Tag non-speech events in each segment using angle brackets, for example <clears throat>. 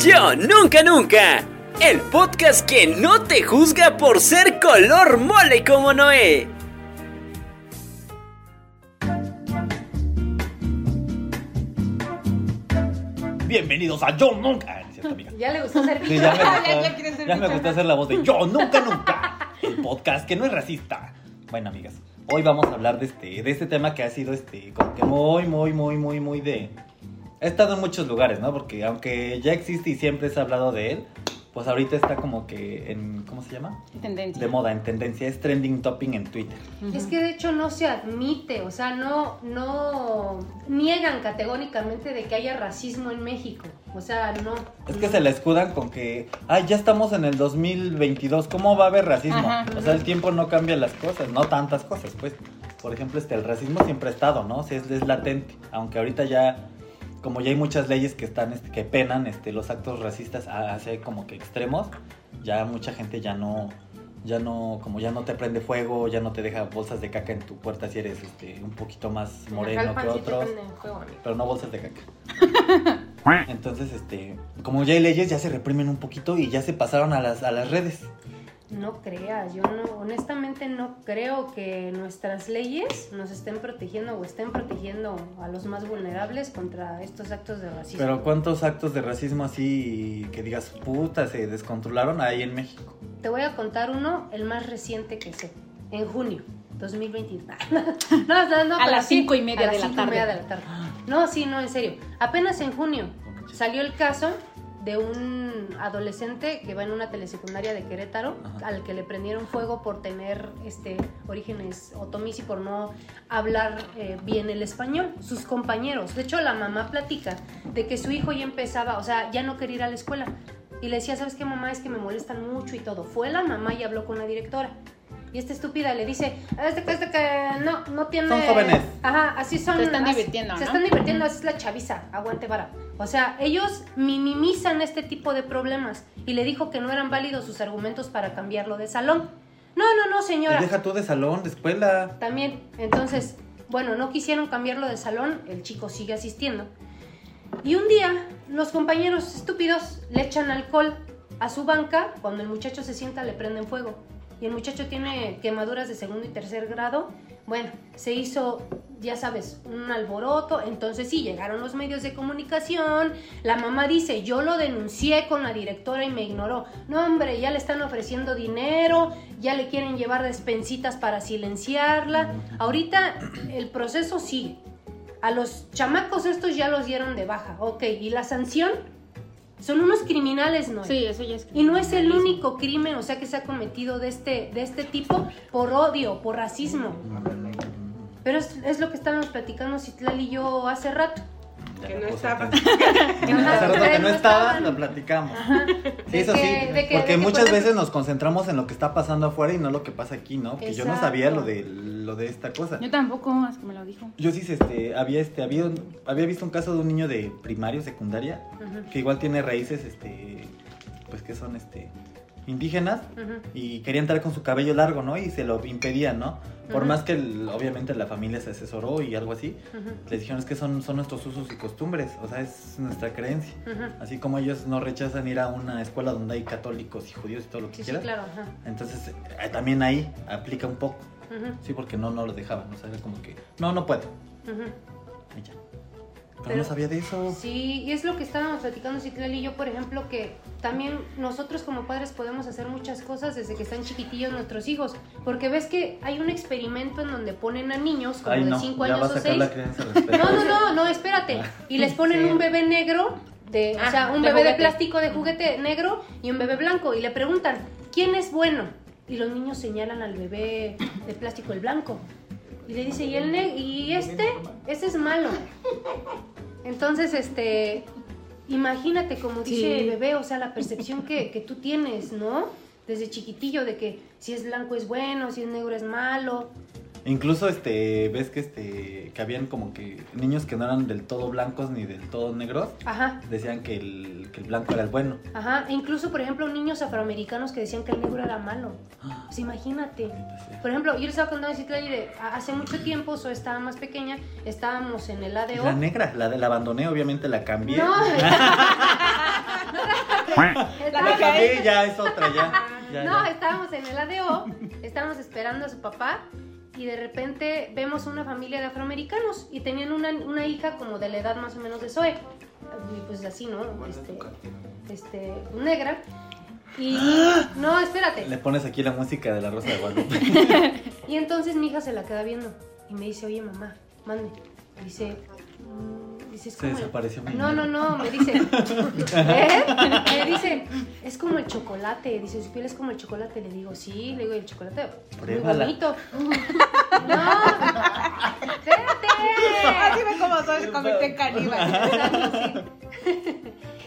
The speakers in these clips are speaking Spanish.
Yo Nunca Nunca, el podcast que no te juzga por ser color mole como Noé. Bienvenidos a Yo Nunca. ¿Es cierto, amiga? Ya le gustó ser Sí, ya me Víctor. gustó, ya quiere ser ya me Víctor. gustó hacer la voz de Yo Nunca Nunca, <laughs> el podcast que no es racista. Bueno, amigas, hoy vamos a hablar de este, de este tema que ha sido este, como que muy, muy, muy, muy, muy de... Ha estado en muchos lugares, ¿no? Porque aunque ya existe y siempre se ha hablado de él, pues ahorita está como que en, ¿cómo se llama? Tendencia. De moda, en tendencia, es trending topping en Twitter. Es que de hecho no se admite, o sea, no, no niegan categóricamente de que haya racismo en México. O sea, no. Es que se la escudan con que, ay, ya estamos en el 2022, ¿cómo va a haber racismo? Ajá. O sea, el tiempo no cambia las cosas, no tantas cosas, pues. Por ejemplo, este, el racismo siempre ha estado, ¿no? O sea, es, es latente, aunque ahorita ya, como ya hay muchas leyes que están, este, que penan este, los actos racistas a- hacia como que extremos, ya mucha gente ya no, ya no, como ya no te prende fuego, ya no te deja bolsas de caca en tu puerta si eres, este, un poquito más moreno que otros pero no bolsas de caca. <laughs> Entonces, este, como ya hay leyes, ya se reprimen un poquito y ya se pasaron a las, a las redes. No creas, yo no, honestamente no creo que nuestras leyes nos estén protegiendo o estén protegiendo a los más vulnerables contra estos actos de racismo. Pero ¿cuántos actos de racismo así que digas, puta, se descontrolaron ahí en México? Te voy a contar uno, el más reciente que sé, en junio 2021. <laughs> no, no, no, A las sí, cinco y media a las de la cinco y media tarde. de la tarde. No, sí, no, en serio. Apenas en junio salió el caso de un adolescente que va en una telesecundaria de Querétaro, Ajá. al que le prendieron fuego por tener este orígenes otomís y por no hablar eh, bien el español. Sus compañeros, de hecho la mamá platica de que su hijo ya empezaba, o sea, ya no quería ir a la escuela. Y le decía, ¿sabes qué, mamá? Es que me molestan mucho y todo. Fue la mamá y habló con la directora. Y esta estúpida le dice, este que, este que no, no tiene... Son jóvenes. Ajá, así son. Se están así- divirtiendo, Se ¿no? están divirtiendo, así es la chaviza, aguante vara. O sea, ellos minimizan este tipo de problemas. Y le dijo que no eran válidos sus argumentos para cambiarlo de salón. No, no, no, Y señora. deja tú de salón, de escuela. También, entonces, bueno, no quisieron cambiarlo de salón, el chico sigue asistiendo. Y un día, los compañeros estúpidos le echan alcohol a su banca, cuando el muchacho se sienta le prenden fuego. Y el muchacho tiene quemaduras de segundo y tercer grado. Bueno, se hizo, ya sabes, un alboroto. Entonces sí, llegaron los medios de comunicación. La mamá dice, yo lo denuncié con la directora y me ignoró. No, hombre, ya le están ofreciendo dinero, ya le quieren llevar despensitas para silenciarla. Ahorita el proceso sigue. A los chamacos estos ya los dieron de baja. Ok, ¿y la sanción? Son unos criminales, ¿no? Sí, eso ya es. Y no es el único crimen, o sea, que se ha cometido de este, de este tipo por odio, por racismo. Pero es, es lo que estábamos platicando Citlal y yo hace rato. Ya <laughs> Que no estaba. que ustedes no estaba, lo platicamos. Sí, eso que- sí, de que- de porque que, muchas veces nos concentramos en lo que está pasando afuera y no lo que pasa aquí, ¿no? Que yo no sabía lo de, lo de esta cosa. Yo tampoco, es que me lo dijo. Yo sí este, había, este, había, un- había visto un caso de un niño de primario, secundaria, que igual tiene raíces, este, pues que son, este, indígenas y quería entrar con su cabello largo, ¿no? Y se lo impedían, ¿no? Por más que el- obviamente la familia se asesoró y algo así, les dijeron es que son, son nuestros usos y costumbres, o sea, es nuestra creencia. Así como ellos no rechazan ir a una escuela donde hay católicos y judíos y todo lo que Sí, sí, quieras. claro. ajá. Entonces, eh, también ahí aplica un poco, sí, porque no, no lo dejaban, o sea, era como que, no, no puedo. Y ya. Pero, Pero- no sabía de eso. Sí, y es lo que estábamos platicando Citlal y yo, por ejemplo, que también nosotros como padres podemos hacer muchas cosas desde que están chiquitillos nuestros hijos, porque ves que hay un experimento en donde ponen a niños como Ay, de no, 5 ya va años a o sacar 6. la crianza respeto. No, no, no, no, espérate. Y les ponen Sí. un bebé negro, de, o Ah, sea, un de bebé de juguete. plástico de juguete negro y un bebé blanco. Y le preguntan, ¿quién es bueno? Y los niños señalan al bebé de plástico, el blanco. Y le dice, ¿y, el y este? Ese es malo. Entonces, este, imagínate como dice el bebé, o sea, la percepción que, que tú tienes, ¿no? Desde chiquitillo, de que si es blanco es bueno, si es negro es malo. Incluso este, ves que este, que habían como que niños que no eran del todo blancos ni del todo negros, Ajá. decían que el, que el blanco era el bueno. Ajá, e incluso, por ejemplo, niños afroamericanos que decían que el negro era malo. <gasps> Pues imagínate. Por ejemplo, yo les estaba contando de hace mucho tiempo, yo estaba más pequeña, estábamos en el ADO. La negra, la, la abandoné, obviamente la cambié. No, era Estábamos- Sí, ya es otra, ya. ya, no, ya. estábamos en el ADO, estábamos esperando a su papá y de repente vemos una familia de afroamericanos y tenían una, una hija como de la edad más o menos de Zoe. Y pues así, ¿no? Este, este, negra. Y no, espérate. Le pones aquí la música de la Rosa de Guadalupe. <laughs> Y entonces mi hija se la queda viendo y me dice, oye mamá, mande. Dice, mm, dice, es Se como el- desapareció mi No, no, no, me dice, <laughs> ¿eh? Me dice, es como el chocolate. Dice, su piel es como el chocolate. Le digo, sí, le digo, el chocolate es muy bonito. <laughs> No, espérate. Así ve cómo soy, se convirtió en caníbal.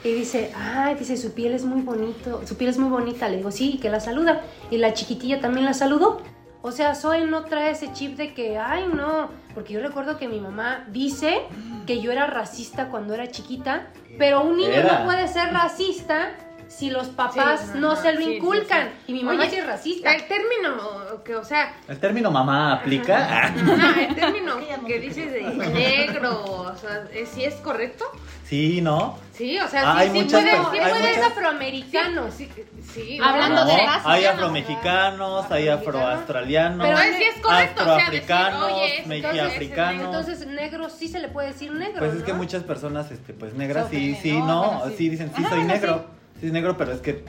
Y dice, ay, dice, su piel es muy bonito, su piel es muy bonita. Le digo, sí, y que la saluda. Y la chiquitilla también la saludó. O sea, Zoe no trae ese chip de que, ay, no. Porque yo recuerdo que mi mamá dice que yo era racista cuando era chiquita. Pero un niño Era. no puede ser racista si los papás Sí, no se lo sí, sí, inculcan. sí. Y mi mamá Oye, sí es racista. El término que, o sea, El término mamá aplica. No, el <laughs> término que dices de negro, o sea, ¿es- ¿sí es correcto? Sí, ¿no? Sí, o sea, Ah, sí, hay sí muchas puede, sí puede afroamericano. Sí, sí, Hablando No, de raza, Hay afromexicanos, hay afroaustralianos, Pero es- sí es correcto, o sea, decir, afroafricanos, oye, ese mexiafricanos. Entonces, negro sí se le puede decir negro. Pues es que muchas personas, este, pues negras, sí, sí, ¿no? sí. dicen, sí, Ajá, soy negro, sí es negro, pero es que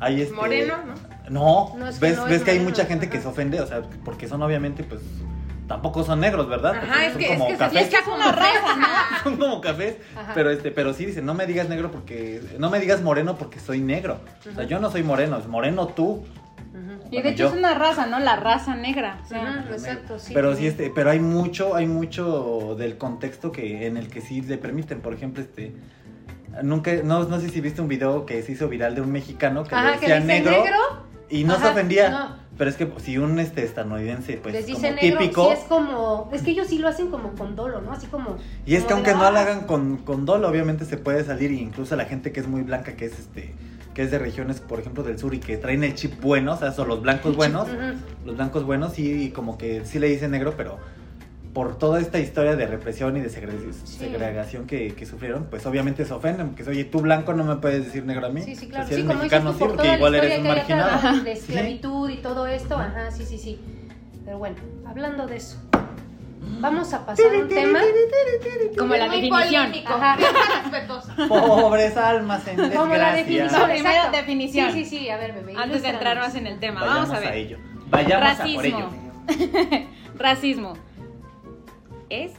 hay este... Moreno, ¿no? No, No, es que ves, no ves es que hay moreno, mucha gente que se ofende, o sea, porque son obviamente, pues, tampoco son negros, ¿verdad? Ajá, Porque es son que, es como que se cafés. fiesta como raza, ¿no? son como cafés, Ajá. pero este, pero sí dicen, no me digas negro porque, no me digas moreno porque soy negro. O sea, yo no soy moreno, es moreno tú. Y de hecho yo. es una raza, ¿no? La raza negra. O sea, Ujú, exacto, sí. Pero sí, este, pero hay mucho, hay mucho del contexto que, en el que sí le permiten. Por ejemplo, este, nunca, no, no sé si viste un video que se hizo viral de un mexicano que Ajá, le que decía dice negro, negro, y no se ofendía. no. Pero es que si un este estadounidense, pues les dice como negro, típico, sí es como, es que ellos sí lo hacen como con dolo, ¿no? Así como. y es que de aunque no la- lo hagan con, con dolo, obviamente se puede salir, y incluso la gente que es muy blanca, que es este, que es de regiones, por ejemplo, del sur y que traen el chip bueno, o sea, son los blancos buenos, los blancos buenos sí, como que sí le dicen negro, pero por toda esta historia de represión y de segre- segregación que, que sufrieron, pues obviamente se ofenden, porque oye, tú blanco no me puedes decir negro a mí. Sí, sí, O claro. sea, si Sí, eres como mexicano, dices tú, sí, por porque toda la igual eres historia un marginado. de Sí. esclavitud y todo esto, ajá, sí, sí, sí. Pero bueno, hablando de eso, vamos a pasar a un tema como la definición. Ajá. respetuosa. Pobres almas en desgracia. como la definición. Definición. Sí, sí, sí, a ver, bebé. Antes de entrar más en el tema, vamos a ver. ello. Vayamos a por ello. Racismo. <laughs> Racismo. Es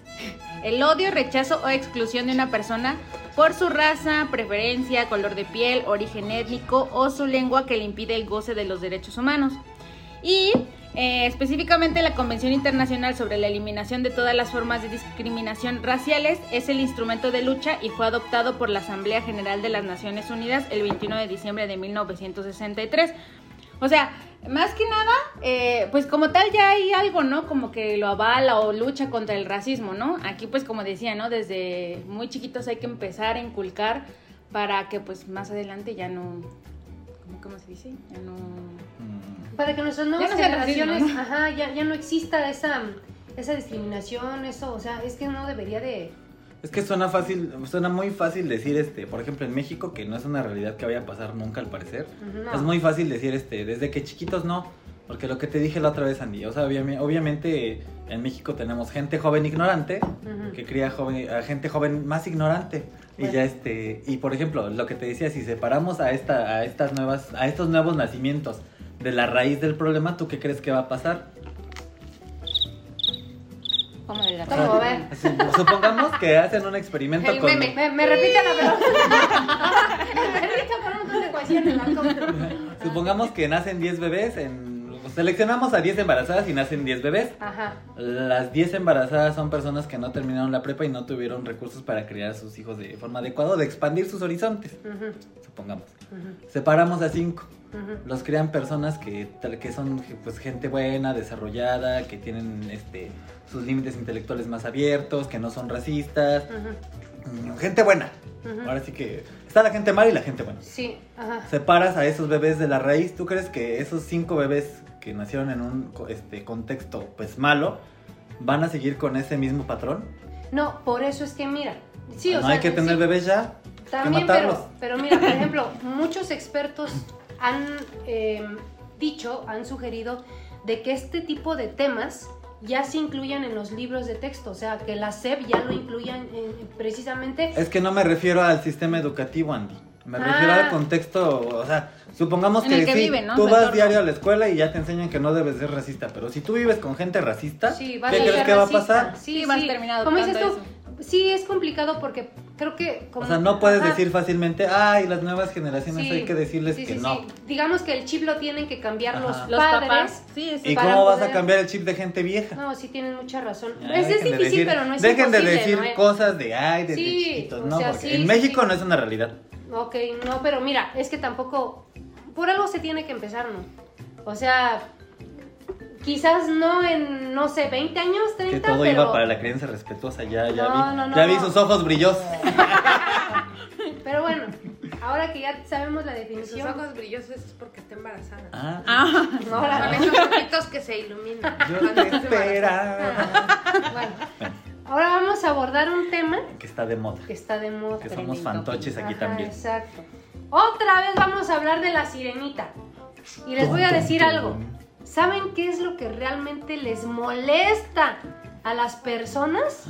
el odio, rechazo o exclusión de una persona por su raza, preferencia, color de piel, origen étnico o su lengua que le impide el goce de los derechos humanos. Y eh, específicamente la Convención Internacional sobre la Eliminación de todas las formas de discriminación raciales es el instrumento de lucha y fue adoptado por la Asamblea General de las Naciones Unidas el 21 de diciembre de 1963. O sea, más que nada, eh, pues como tal ya hay algo, ¿no? Como que lo avala o lucha contra el racismo, ¿no? Aquí pues como decía, ¿no? Desde muy chiquitos hay que empezar a inculcar para que pues más adelante ya no... ¿Cómo, cómo se dice? Ya no... Mm, Para que nuestras nuevas Ya no racismo, generaciones, ¿no? ajá, ya, ya no exista esa, esa discriminación, eso, o sea, es que no debería de... Es que suena fácil, suena muy fácil decir, este, por ejemplo, en México, que no es una realidad que vaya a pasar nunca al parecer. no. Es muy fácil decir, este, desde que chiquitos no. Porque lo que te dije la otra vez, Andy, o sea, obviamente, en México tenemos gente joven ignorante que cría joven, a gente joven más ignorante. Y Bueno. ya este, y por ejemplo, lo que te decía, si separamos a esta, a estas nuevas, a estos nuevos nacimientos de la raíz del problema, ¿tú qué crees que va a pasar? ¿Cómo de la ¿Cómo? A ver. Sup- Supongamos que hacen un experimento El con. meme. Me, me repite la pregunta. me repite <laughs> con un montón de ecuaciones. Supongamos que nacen 10 bebés, en, seleccionamos a 10 embarazadas y nacen 10 bebés. Ajá. Las 10 embarazadas son personas que no terminaron la prepa y no tuvieron recursos para criar a sus hijos de forma adecuada o de expandir sus horizontes, Ujú, supongamos. ujú, Separamos a 5. ujú. Los crían personas que, que son pues, gente buena, desarrollada, que tienen este, sus límites intelectuales más abiertos, que no son racistas. Mm, Gente buena. Ahora sí que está la gente mala y la gente buena. Sí, ajá. Separas a esos bebés de la raíz. ¿Tú crees que esos cinco bebés que nacieron en un este, contexto pues malo van a seguir con ese mismo patrón? No, por eso es que mira. Sí, o no sea, hay que tener sí. bebés ya. También, matarlos. pero, pero mira, por <laughs> ejemplo, muchos expertos han eh, dicho, han sugerido de que este tipo de temas ya se incluyan en los libros de texto, o sea, que la SEP ya lo incluyan eh, precisamente. Es que no me refiero al sistema educativo, Andy. Me Ah. refiero al contexto, o sea, supongamos En que, el que sí, vive, ¿no? tú vas entorno. diario a la escuela y ya te enseñan que no debes ser racista, pero si tú vives con gente racista, Sí, vas ¿qué a crees que va a pasar? Sí, Sí, vas sí. terminado Como dices tú, sí es complicado porque creo que... como- O sea, no puedes Ajá. decir fácilmente, ay, las nuevas generaciones Sí, hay que decirles sí, que sí, no. sí. Digamos que el chip lo tienen que cambiar los, Ajá. Los padres. papás. Sí, es ¿Y para cómo vas a cambiar el chip de gente vieja? No, sí tienen mucha razón. Ya, es, es dejen de difícil, decir- pero no es Dejen de decir ¿no? Cosas de, ay, de, de Sí, chiquitos, no, porque en México no es una realidad. Ok, no, pero mira, es que tampoco. Por algo se tiene que empezar, ¿no? O sea, quizás no en, no sé, 20 años, 30, Que todo pero. iba para la creencia respetuosa, ya, ya No, vi. no, no, ya vi no. sus ojos brillosos. <laughs> Pero bueno, ahora que ya sabemos la Sus definición. ojos brillosos es porque está embarazada. Ah, Ah, Ahora, Con esos ojitos que se iluminan. yo te esperaba. bueno, ahora vamos a abordar un tema Que está de moda. que está de moda. Que somos fantoches aquí Ajá, también. Exacto. Otra vez vamos a hablar de la sirenita. Y les voy a decir algo. ¿Saben qué es lo que realmente les molesta a las personas?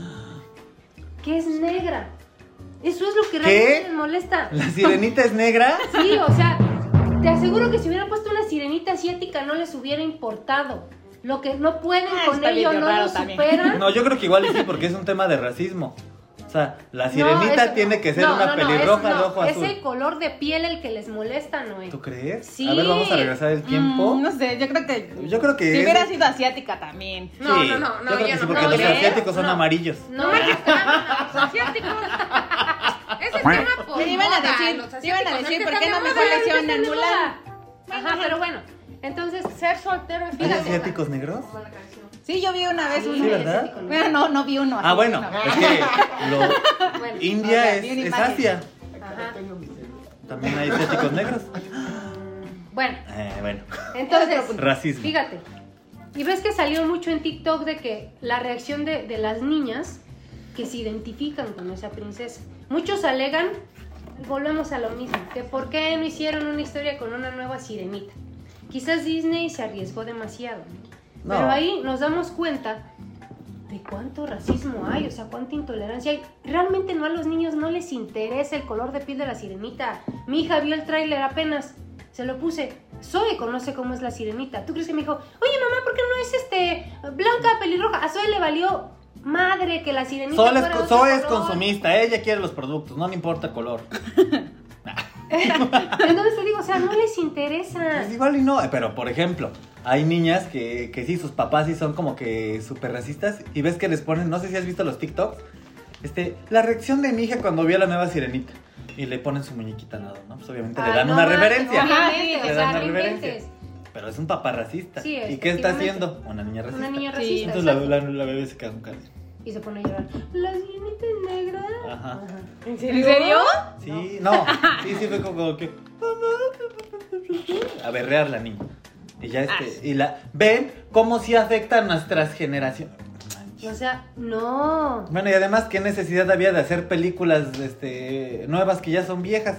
Que es negra. Eso es lo que ¿Qué? realmente les molesta. ¿La sirenita es negra? Sí, o sea, te aseguro que si hubieran puesto una sirenita asiática no les hubiera importado. Lo que no pueden Ah, con ello no lo superan. No, yo creo que igual sí, porque es un tema de racismo. O sea, la No, sirenita eso- tiene que ser no, una no, no, pelirroja es, de no, ojo es azul. el color de piel el que les molesta, Noé. ¿Tú crees? Sí. A ver, vamos a regresar el tiempo. mm, no sé, yo creo que. Yo creo que Si es- hubiera sido asiática también. No, Sí, no, no, no, Yo creo yo que sí, no. porque no, los ¿crees? asiáticos son No. amarillos. No, me gustan los asiáticos. <laughs> Ese tema por Te iban a decir, iban a decir, es ¿por qué no mejor le hicieron Mulan? Ajá, pero bueno. Entonces, Ser soltero es ¿Hay asiáticos negros? Sí, yo vi una vez uno. Sí, ¿verdad? Bueno, no, no vi uno. Ah, bueno, no. es que lo- <laughs> bueno, India O sea, es, es. Asia. ajá. También hay asiáticos negros. Bueno, Eh, bueno, entonces, <laughs> racismo. fíjate. Y ves que salió mucho en TikTok de que la reacción de, de las niñas que se identifican con esa princesa. Muchos alegan, volvemos a lo mismo, que por qué no hicieron una historia con una nueva sirenita. Quizás Disney se arriesgó demasiado, ¿no? No. Pero ahí nos damos cuenta de cuánto racismo hay, o sea, cuánta intolerancia hay. Realmente no a los niños no les interesa el color de piel de la sirenita. Mi hija vio el tráiler apenas, se lo puse. Zoe conoce cómo es la sirenita. ¿Tú crees que me dijo, oye mamá, ¿por qué no es este blanca, pelirroja? A Zoe le valió madre que la sirenita Zoe es, Zoe es consumista, ella quiere los productos, no le importa el color. <laughs> Entonces te digo, o sea, no les interesa. Pues igual y no, pero por ejemplo, hay niñas que, que sí, sus papás sí son como que súper racistas y ves que les ponen, no sé si has visto los TikToks, este, la reacción de mi hija cuando vio la nueva sirenita y le ponen su muñequita al lado, ¿no? Pues obviamente le Ay, dan no una reverencia. Obviamente, Ajá, o le sea, dan una reverencia. Pero es un papá racista. Sí, ¿Y qué está haciendo? Una niña racista. Una niña Sí. racista. Entonces la, la, la bebé se queda con cara. Y se pone a llorar. La sirenita es negra. Ajá. ¿En ¿En serio? Sí, no. <laughs> Sí, sí fue como que. A berrear la niña. Y ya este. Y la. Ven cómo sí afecta a nuestras generaciones. O sea, no. Bueno, y además, ¿qué necesidad había de hacer películas este, nuevas que ya son viejas?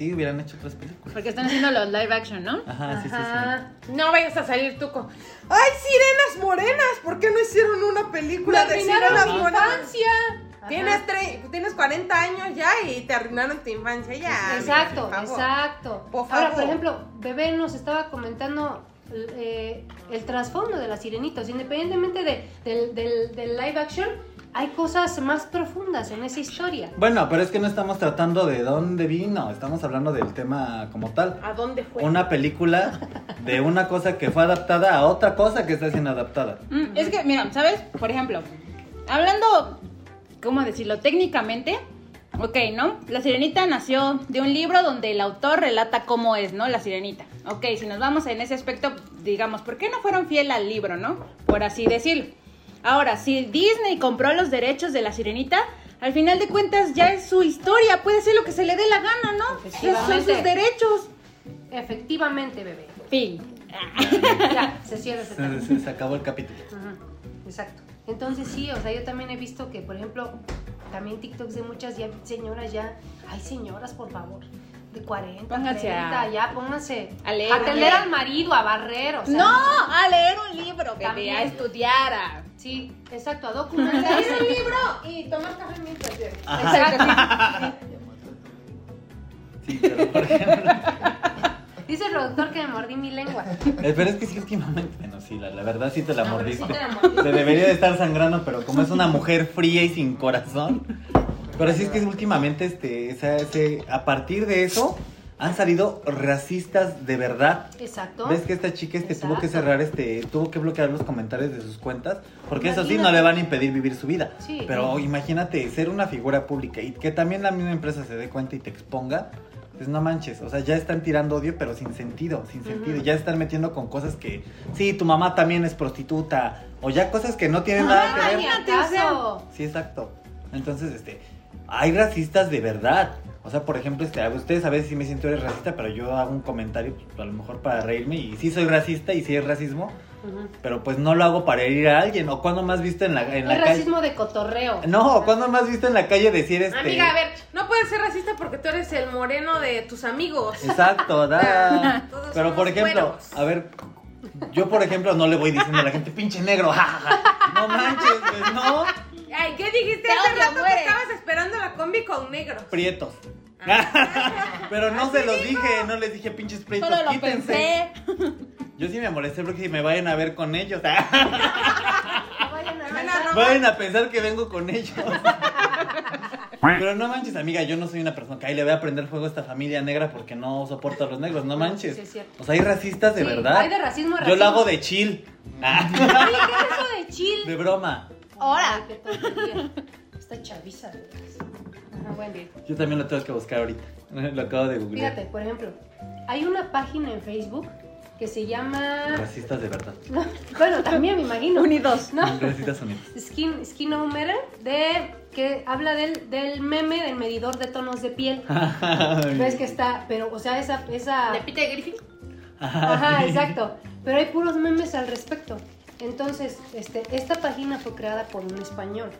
Sí, hubieran hecho otras películas. Porque están haciendo los live action, ¿no? Ajá, sí, sí. No vayas a salir tú con. ¡Ay, sirenas morenas! ¿Por qué no hicieron una película de sirenas mi morenas? infancia. Ajá. Tienes, tre- tienes 40 años ya y te arruinaron tu infancia ya. Exacto, por exacto. Por Ahora, por ejemplo, Bebé nos estaba comentando eh, el trasfondo de la sirenita. O sea, independientemente de- del, del- del live action, hay cosas más profundas en esa historia. Bueno, pero es que no estamos tratando de dónde vino, estamos hablando del tema como tal. ¿A dónde fue? Una película de una cosa que fue adaptada a otra cosa que está siendo adaptada. Mm, es que, mira, ¿sabes? Por ejemplo, hablando, ¿cómo decirlo? Técnicamente, ok, ¿no? La sirenita nació de un libro donde el autor relata cómo es, ¿no? La sirenita. Ok, si nos vamos en ese aspecto, digamos, ¿por qué no fueron fiel al libro, ¿no? Por así decirlo. Ahora, si Disney compró los derechos de la sirenita, al final de cuentas ya es su historia, puede ser lo que se le dé la gana, ¿no? Esos son sus derechos. Efectivamente, Bebé. Fin. <laughs> Ya, se cierra ese tema. Se, se- se acabó el capítulo. Ajá, Exacto. Entonces sí, o sea, yo también he visto que, por ejemplo, también TikToks de muchas ya señoras ya. Ay, señoras, por favor. De 40, Pónganse 30, a- ya pónganse a leer, atender a leer. al marido, a barrer, o sea. No, a leer un libro, bebé, También. a estudiar. a- Sí, exacto, a documentar. <laughs> Leer un libro y tomar café mientras. Exacto. <laughs> Sí, pero por ejemplo. <laughs> Dice el productor que me mordí mi lengua. Eh, Pero es que sí, últimamente. Bueno, sí, la, la verdad sí te la No, mordiste. sí te la mordiste. Te debería de estar sangrando, pero como es una mujer fría y sin corazón. Pero sí es que últimamente, este, ese, a partir de eso, han salido racistas de verdad. Exacto. ¿Ves que esta chica este, tuvo que cerrar, este, tuvo que bloquear los comentarios de sus cuentas? Porque eso sí, no le van a impedir vivir su vida. Sí. Pero imagínate ser una figura pública y que también la misma empresa se dé cuenta y te exponga. Pues no manches, o sea, ya están tirando odio, pero sin sentido, sin sentido. Ujú. Ya están metiendo con cosas que, sí, tu mamá también es prostituta, o ya cosas que no tienen nada que ver. Imagínate, o sea. Sí, exacto. Entonces, este, hay racistas de verdad. O sea, por ejemplo, este, ustedes a veces sí me siento eres racista, pero yo hago un comentario, pues, a lo mejor para reírme, y sí soy racista y sí es racismo, pero pues no lo hago para herir a alguien. O cuando más visto en la, en la Es calle. racismo de cotorreo. No, o cuando más visto en la calle decir este. Amiga, a ver, no puedes ser racista porque tú eres el moreno de tus amigos. Exacto, <laughs> da. Todos Pero por ejemplo, a ver, yo por ejemplo no le voy diciendo a la gente, pinche negro, <laughs> ja, ja, ja". No manches, pues no. Ay, ¿qué dijiste Te hace odio, rato que estabas esperando la combi con negros? Prietos. Ah. <laughs> Pero no se los dije, no les dije pinches prietos, Solo lo quítense. pensé. Yo sí me molesté porque me vayan a ver con ellos. Vayan a pensar- a Vayan a pensar que vengo con ellos. Pero no manches, amiga, yo no soy una persona que ahí le voy a prender fuego a esta familia negra porque no soporto a los negros, no manches. Sí, es cierto. O sea, hay racistas de Sí, verdad. hay de racismo a Yo lo racismo. hago de chill. Ah, Oye, ¿qué es eso de chill? de broma. Ahora. Ay, qué tontería. Esta chaviza. Ajá, bueno. Yo también lo tengo que buscar ahorita. <laughs> Lo acabo de googlear. Fíjate, por ejemplo, hay una página en Facebook que se llama. Racistas de verdad. <laughs> No, bueno, también me imagino. <laughs> Unidos. No. Racistas unidos. Skin, Skinometer, de que habla del, del meme del medidor de tonos de piel. Ves que está, pero, o sea, esa, esa. ¿De Peter Griffin? Ajá, exacto. Pero hay puros memes al respecto. Entonces, este, esta página fue creada por un español.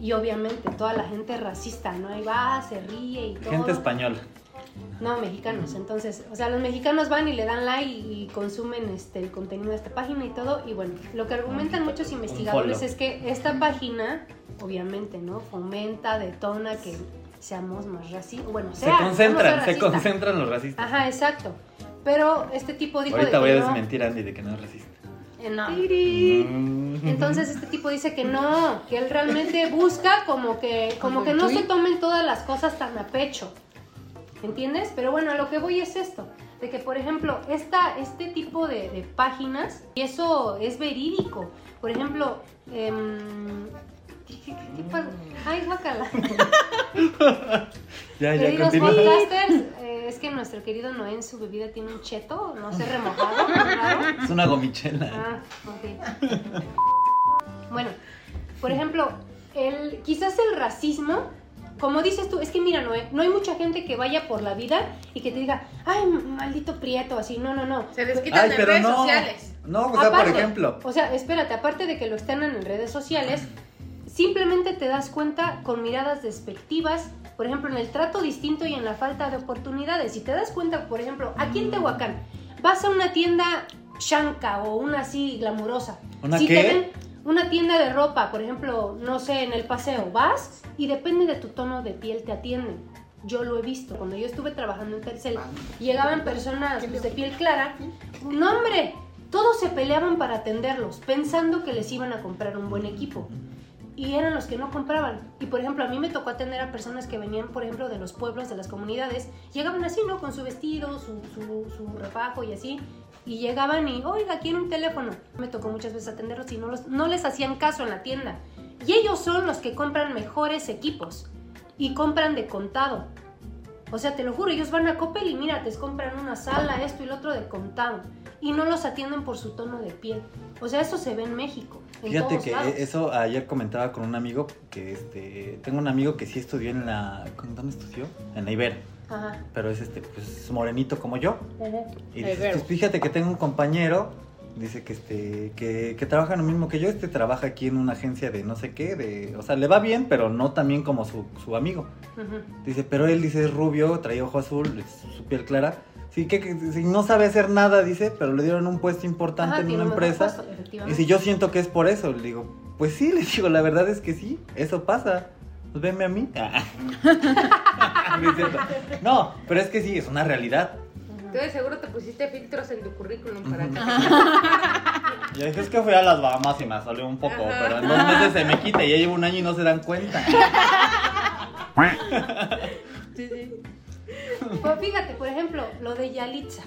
Y obviamente toda la gente racista, ¿no? Ahí va, se ríe y todo. Gente española. No, mexicanos. Entonces, o sea, los mexicanos van y le dan like y consumen este, el contenido de esta página y todo. Y bueno, lo que argumentan muchos investigadores es que esta página, obviamente, ¿no? Fomenta, detona que seamos más racistas. Bueno, Se concentran, se concentran los racistas. Ajá, exacto. Pero este tipo dijo Ahorita de voy que a no, desmentir a Andy de que no es racista. No. Mm. Entonces este tipo dice que no, que él realmente busca como que, como que no se tomen todas las cosas tan a pecho. ¿Entiendes? Pero bueno, a lo que voy es esto. De que, por ejemplo, esta, este tipo de, de páginas, y eso es verídico. Por ejemplo, em, Ay, guácala. <laughs> Ya, ya, Queridos continúa. podcasters, eh, es que nuestro querido Noé en su bebida tiene un cheto, no sé, remojado. Es una gomichela. Ah, ok. Bueno, por ejemplo, el, quizás el racismo, como dices tú, es que mira, Noé, no hay mucha gente que vaya por la vida y que te diga, ay, maldito prieto, así, no, no, no. Se les quitan Ay, en redes no. sociales. No, o sea, por ejemplo. O sea, espérate, aparte de que lo están en redes sociales, simplemente te das cuenta con miradas despectivas, por ejemplo, en el trato distinto y en la falta de oportunidades. Si te das cuenta, por ejemplo, aquí en Tehuacán, vas a una tienda shanka o una así glamurosa. ¿Una si qué? te ven una tienda de ropa, por ejemplo, no sé, en el paseo, vas y depende de tu tono de piel te atienden. Yo lo he visto. Cuando yo estuve trabajando en Telcel, llegaban personas pues, de piel clara. No, hombre, todos se peleaban para atenderlos, pensando que les iban a comprar un buen equipo. Y eran los que no compraban. Y por ejemplo, a mí me tocó atender a personas que venían, por ejemplo, de los pueblos, de las comunidades. Llegaban así, ¿no? Con su vestido, su, su, su y así. Y llegaban y, oiga, quiero un teléfono. Me tocó muchas veces atenderlos y no, los, no les hacían caso en la tienda. Y ellos son los que compran mejores equipos. Y compran de contado. O sea, te lo juro, ellos van a Coppel y mira, te compran una sala, esto y lo otro de contado. Y no los atienden por su tono de piel. O sea, eso se ve en México. En Fíjate todos que lados. eso ayer comentaba con un amigo que este tengo un amigo que sí estudió en la ¿con- ¿dónde estudió? En la Ibero, Ajá. pero es este pues morenito como yo. Y La dices, pues fíjate que tengo un compañero Dice que este que, que trabaja lo mismo que yo, este trabaja aquí en una agencia de no sé qué, de, o sea, le va bien, pero no tan bien como su, su amigo. Ujú. Dice, pero él dice es rubio, traía ojo azul, es su piel clara. Sí, que, que no sabe hacer nada, dice, pero le dieron un puesto importante Ajá, en una empresa. puesto, Y si yo siento que es por eso, le digo, pues sí, <laughs> le digo, la verdad es que sí, eso pasa. Pues venme a mí. <laughs> <laughs> No cierto. no, pero es que sí, es una realidad. Tú de seguro te pusiste filtros en tu currículum para que Y dije, es que fui a las Bahamas y me salió un poco, Ajá. pero en dos meses se me quita y ya llevo un año y no se dan cuenta. Sí, sí. <laughs> Pues fíjate, por ejemplo, lo de Yalitza.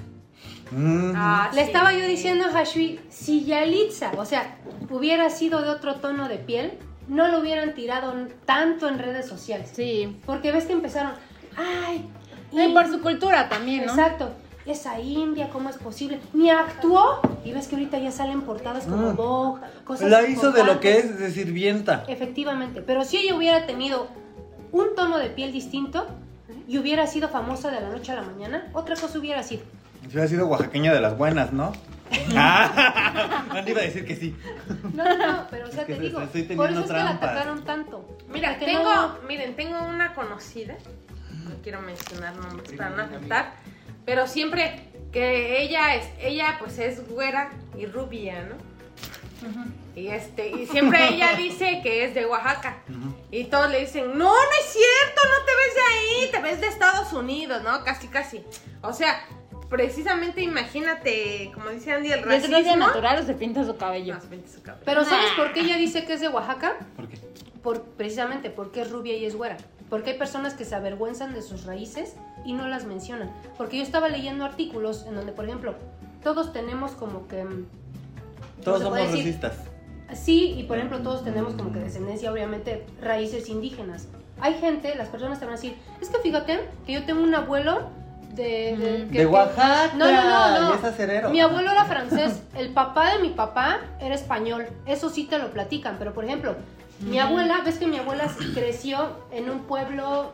Mm. Ah, Le sí. estaba yo diciendo a Hashui, si Yalitza, o sea, hubiera sido de otro tono de piel, no lo hubieran tirado tanto en redes sociales. Sí. Porque ves que empezaron, ay, Y por su cultura también, ¿no? Exacto. Esa India, ¿cómo es posible? Ni actuó. Y ves que ahorita ya salen portadas como Mm. Vogue, cosas La hizo de lo que es de sirvienta. Efectivamente. Pero si ella hubiera tenido un tono de piel distinto y hubiera sido famosa de la noche a la mañana, otra cosa hubiera sido. Si hubiera sido oaxaqueña de las buenas, ¿no? <laughs> Ah, <laughs> Andy iba a decir que sí. No, no, no, pero o sea, Es que te digo, estoy por eso es que la atacaron tanto. Mira, tengo, no- miren, tengo una conocida, no quiero mencionar nombres para no afectar, pero siempre que ella es, ella pues es güera y rubia, ¿no? Y este, y siempre <laughs> ella dice que es de Oaxaca. Y todos le dicen, no, no es cierto, no te ves de ahí, te ves de Estados Unidos, ¿no? Casi, casi. O sea, precisamente imagínate, como dice Andy, el ¿Y es racismo. gracia natural o se pinta su cabello? No, se pinta su cabello. Pero ¿sabes por qué ella dice que es de Oaxaca? ¿Por qué? Por, precisamente porque es rubia y es güera. Porque hay personas que se avergüenzan de sus raíces y no las mencionan. Porque yo estaba leyendo artículos en donde, por ejemplo, todos tenemos como que... mm, Todos somos racistas. Sí, y por ejemplo todos tenemos como que descendencia, obviamente, raíces indígenas. Hay gente, las personas te van a decir, es que fíjate que yo tengo un abuelo de... De, Ujú. que- De que- Oaxaca. No, no, no, no. Y es acerero. Mi abuelo era francés, el papá de mi papá era español. Eso sí te lo platican, pero por ejemplo, mi abuela, ves que mi abuela creció en un pueblo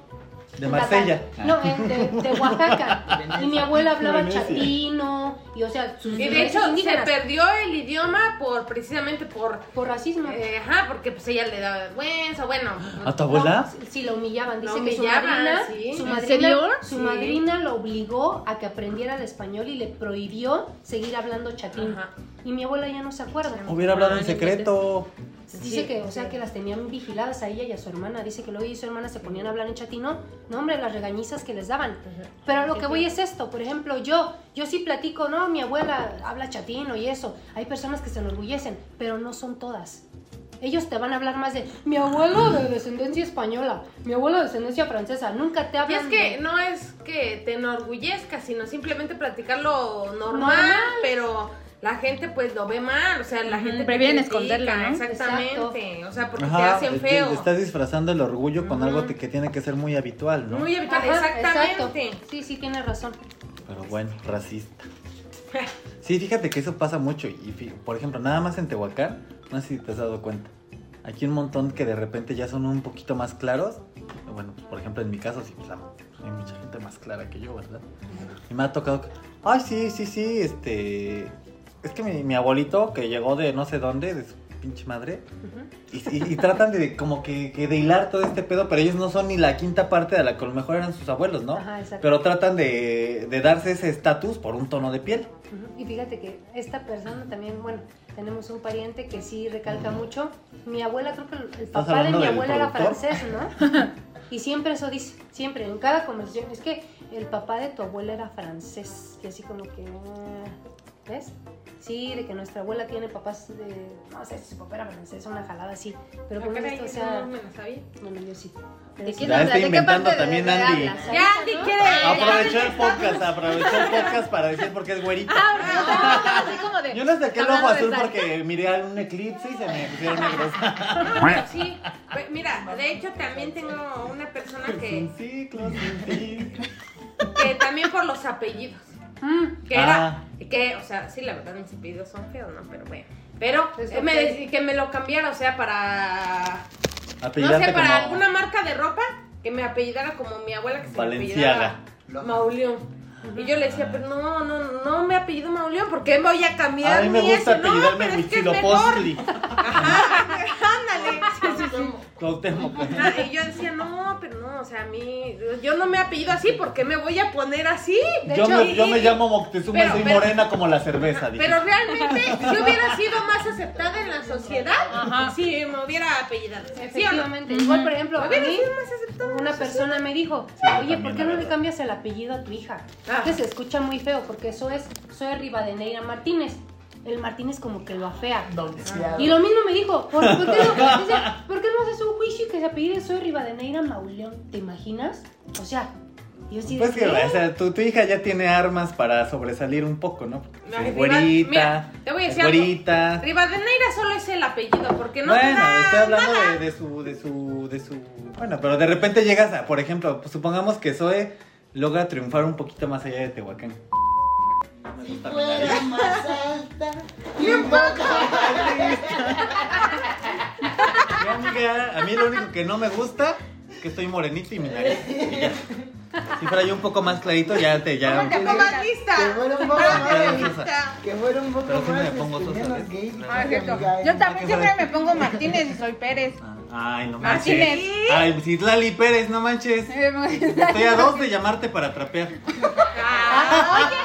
De Marsella. No, en- de, de Oaxaca. y mi abuela hablaba Venecia. chatino y o sea, sus Y de hecho se indígenas, perdió el idioma por precisamente por por racismo. eh, ajá, porque pues ella le daba vergüenza, bueno. ¿A tu abuela? No, sí, lo humillaban. Dice Lo que su humillaban, madrina, sí. su ¿En madrina, serio? su Sí. madrina lo obligó a que aprendiera el español y le prohibió seguir hablando chatín. Ajá. Y mi abuela ya no se acuerda. Hubiera hablado en Ah, Dice que, o sea, sí. que las tenían vigiladas a ella y a su hermana. Dice que luego ella y su hermana se ponían a hablar en chatino. No, hombre, las regañizas que les daban. Pero lo que voy es esto. Por ejemplo, yo, yo sí platico, no, mi abuela habla chatino y eso. Hay personas que se enorgullecen, pero no son todas. Ellos te van a hablar más de mi abuelo de descendencia española, mi abuelo de descendencia francesa. Nunca te Y hablan es que de- no es que te enorgullezcas, sino simplemente platicarlo normal, Normal. pero la gente pues lo ve mal, o sea, la gente te prefieren ¿no? Exactamente, o sea, porque te hacen te- feo. Estás disfrazando el orgullo con algo te- que tiene que ser muy habitual, ¿no? Muy habitual, Ajá, exactamente. exacto. Sí, sí, tienes razón. Pero bueno, racista. Sí, fíjate que eso pasa mucho. Y por ejemplo, nada más en Tehuacán, no sé si te has dado cuenta. Aquí un montón que de repente ya son un poquito más claros. Bueno, pues, por ejemplo, en mi caso, sí, pues, la- hay mucha gente más clara que yo, ¿verdad? Y me ha tocado que, ay, sí, sí, sí, este. Es que mi, mi abuelito, que llegó de no sé dónde, de su pinche madre, y, y- y tratan de como que, que de hilar todo este pedo, pero ellos no son ni la quinta parte de la que a lo mejor eran sus abuelos, ¿no? Ajá, exacto. Pero tratan de, de darse ese estatus por un tono de piel. Y fíjate que esta persona también, bueno, tenemos un pariente que sí recalca mucho. Mi abuela, creo que el- papá de mi abuela era francés, ¿no? <laughs> Y siempre eso dice, siempre, en cada conversación, es que el papá de tu abuela era francés. Y así como que, ah, ¿ves? Sí, de que nuestra abuela tiene papás de, no sé si su papá era francés, una jalada así. Pero con esto, o sea, no me lo sabía. bueno, yo sí. ¿De sí. quién Ya hablas? está ¿De qué inventando parte de- también de- Andy. hablas? Ya, Andy quiere. Aprovechó el podcast, aprovechó el podcast para decir porque es güerita. Ah, así como de. Yo le saqué el ojo de azul porque miré un eclipse y se me pusieron negros. No, <laughs> pero sí. Pues, Mira, de hecho también tengo una persona que, ciclo sin fin. que también por los apellidos. Mm, Que Ah. era, que, o sea, sí, la verdad mis apellidos son feos, ¿no? Pero bueno. Pero eh, me que me lo cambiara, o sea, para. No sé, para como alguna marca de ropa que me apellidara como mi abuela que se Valenciaga. me apellidara Mauleón. Y yo le decía, pero no, no, no me apellido Mauleón, ¿por qué voy a cambiar A mí me mi gusta? No, apellidarme pero es que es mejor. Huitzilopochtli. <laughs> Ajá, ándale. Cuauhtémoc. Ajá, y yo decía, no, pero no, o sea, a mí, yo no me apellido así, ¿por qué me voy a poner así? De Yo, hecho, me, yo me llamo Moctezuma y pero- soy pero- morena como la cerveza, dije. Pero realmente, si hubiera sido más aceptada en la sociedad, si me hubiera apellidado. ¿sí o no? Efectivamente. Igual, por ejemplo, a mí, una persona me dijo, Sí, oye, ¿por qué no le cambias el apellido a tu hija? Ah. Que se escucha muy feo, porque eso es, soy Rivadeneira Martínez. El Martínez como que lo afea. Y lo mismo me dijo, ¿por, por qué, no, <laughs> dice, ¿por qué no haces un juicio que se apellide Soy Rivadeneira Mauleón? ¿Te imaginas? O sea, yo sí Pues que, o sea, tu, tu hija ya tiene armas para sobresalir un poco, ¿no? Ay, es Riva- güerita, mira, te voy a decir algo. güerita. Rivadeneira solo es el apellido, porque no bueno, estoy hablando de su, de su, de su... Bueno, pero de repente llegas a, por ejemplo, pues, supongamos que Zoe logra triunfar un poquito más allá de Tehuacán. Me nariz. Fuera más alta y un poco amiga, a mí lo único que no me gusta es que estoy morenito y mi nariz. y ya. Si fuera yo un poco más clarito, ya te ya. Un poco más lista. Que fuera un poco más lista. Que fuera un poco Pero me más pongo este. Ah, amiga, Yo también siempre me pongo Martínez y soy Pérez. Ay, no Martínez. manches. Ay, Citlali Pérez, no manches. Estoy a dos de llamarte para trapear. ¡Qué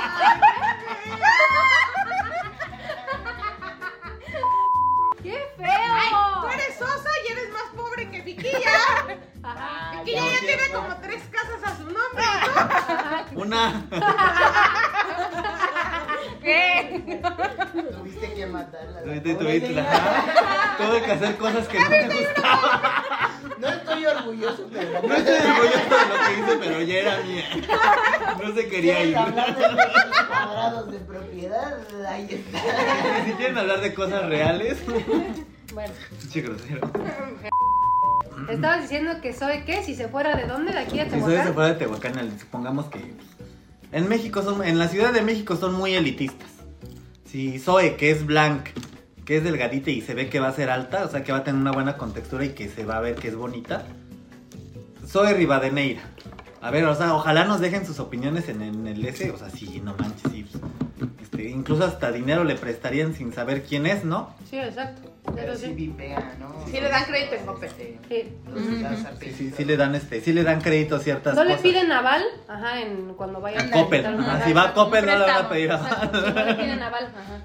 Una. <laughs> ¿Qué? Tuviste que matarla. la Tuviste, tuviste, ajá. Tuve que hacer cosas que no me gustaban. No estoy orgulloso, pero No estoy orgulloso de lo que hice, pero ya era mía. No se quería ir. ¿Quieres hablar de metros cuadrados de propiedad? Ahí está. Si quieren hablar de cosas reales. Bueno, Pinche grosero. estabas diciendo que soy qué, si se fuera de dónde, de aquí a Si soy de Tehuacán. fuera de Tehuacán, el- supongamos que en México son, en la Ciudad de México son muy elitistas. Si Zoe, que es blanc, que es delgadita y se ve que va a ser alta, o sea que va a tener una buena contextura y que se va a ver que es bonita. Zoe Rivadeneira. A ver, o sea, ojalá nos dejen sus opiniones en, en el S, o sea, sí, no manches, sí. pues, Este, incluso hasta dinero le prestarían sin saber quién es, ¿no? Sí, exacto. Pero sí sí. vipea, ¿no? Sí le dan crédito en Coppel. Sí. Sí, sí, le dan este, sí le dan crédito a ciertas No le cosas. piden aval, ajá, en, cuando vayan A Coppel, ajá, si va a Coppel no le van a pedir aval. no le piden aval, ajá.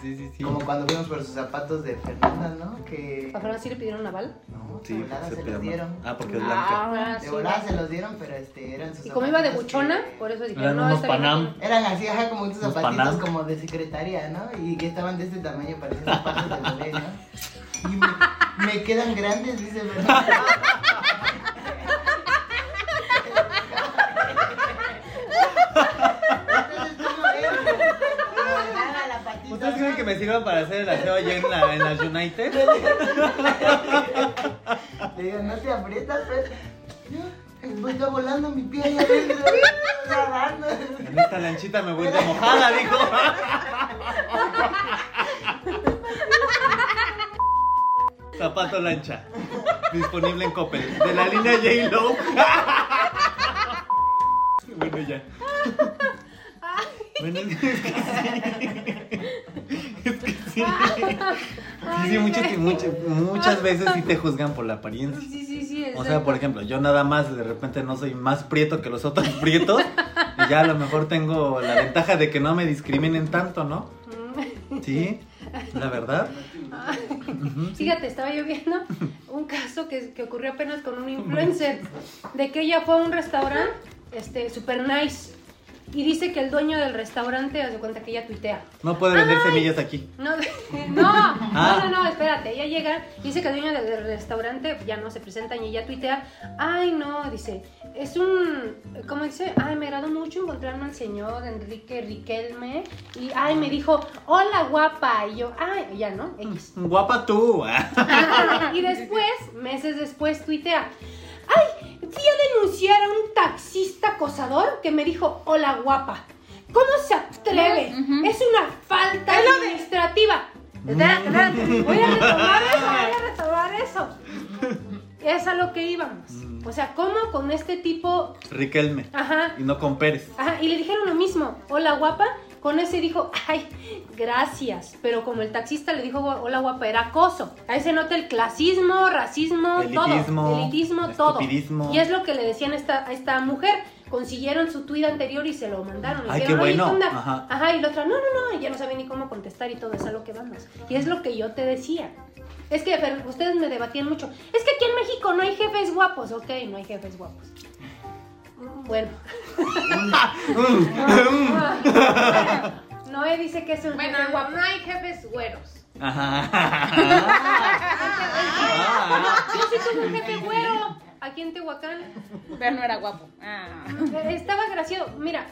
Sí, sí, sí. Como cuando vimos por sus zapatos de Fernanda, ¿no? Que. ¿A Fernanda sí le pidieron aval? No, Sí, de volada se se, los dieron. Ah, porque es blanca. Ah, De sí. volada se los dieron, pero este, eran sus Y como iba de buchona, que- por eso dijeron, no, unos Panam. Eran así, ajá, como Los zapatitos Panam. como de secretaria, ¿no? Y que estaban de este tamaño, parecían zapatos de bebé, ¿no? Y me, me quedan grandes, dice Fernanda. <laughs> me sirva para hacer el aseo allá en, la, en las United? Le digo, no te aprietas, pues. Pues está volando mi pie allá adentro. nadando. En esta lanchita me voy de mojada, dijo. Zapato lancha. Disponible en Coppel. De la línea J-Lo. Bueno, ya. Bueno, es que sí. Sí. Sí, sí, muchas, muchas, muchas veces sí te juzgan por la apariencia. Sí, sí, sí. O sea, por ejemplo, yo nada más de repente no soy más prieto que los otros <laughs> prietos. Y ya a lo mejor tengo la ventaja de que no me discriminen tanto, ¿no? Sí, la verdad. Fíjate, estaba yo viendo un caso que, que ocurrió apenas con un <laughs> influencer, de que ella fue a un restaurante, este, super nice, y dice que el dueño del restaurante, hace cuenta que ella tuitea. No puede vender Ay. semillas aquí. No, <laughs> no, Ah. no, no, no, espérate, ella llega, dice que el dueño del, del restaurante, ya no se presenta y ella tuitea, ay no, dice, es un, ¿cómo dice? Ay, me agradó mucho encontrarme al señor Enrique Riquelme, y ay, me dijo, hola guapa, y yo, ay, ya no, X. Guapa tú. <laughs> y después, meses después, tuitea. ¡Ay! Fui a denunciar a un taxista acosador que me dijo, hola guapa. ¿Cómo se atreve? Ujú. Es una falta administrativa. Voy a retomar eso, voy a retomar eso. es a lo que íbamos. Mm. O sea, ¿cómo con este tipo... Riquelme. Ajá, Y no con Pérez. Ajá, y le dijeron lo mismo, hola guapa, con ese dijo, ay, gracias, pero como el taxista le dijo hola guapa, era acoso. Ahí se nota el clasismo, racismo, Elitismo, todo, elitismo, todo. Y es lo que le decían a esta, a esta mujer. Consiguieron su tuit anterior y se lo mandaron. Ay, dijeron, qué "Oye, bueno". onda?". Ajá. Ajá, y la otra, no, no, no, y ya no sabía ni cómo contestar y todo, es a lo que vamos. Y es lo que yo te decía. Es que ustedes me debatían mucho. Es que aquí en México no hay jefes guapos. Ok, no hay jefes guapos. Mm, Bueno. Noé dice que es un Bueno, jefe guapo. no hay jefes güeros. Ajá. Yo sí tuve un jefe güero aquí en Tehuacán. Pero no era guapo. Ah. Eh, Estaba gracioso. Mira,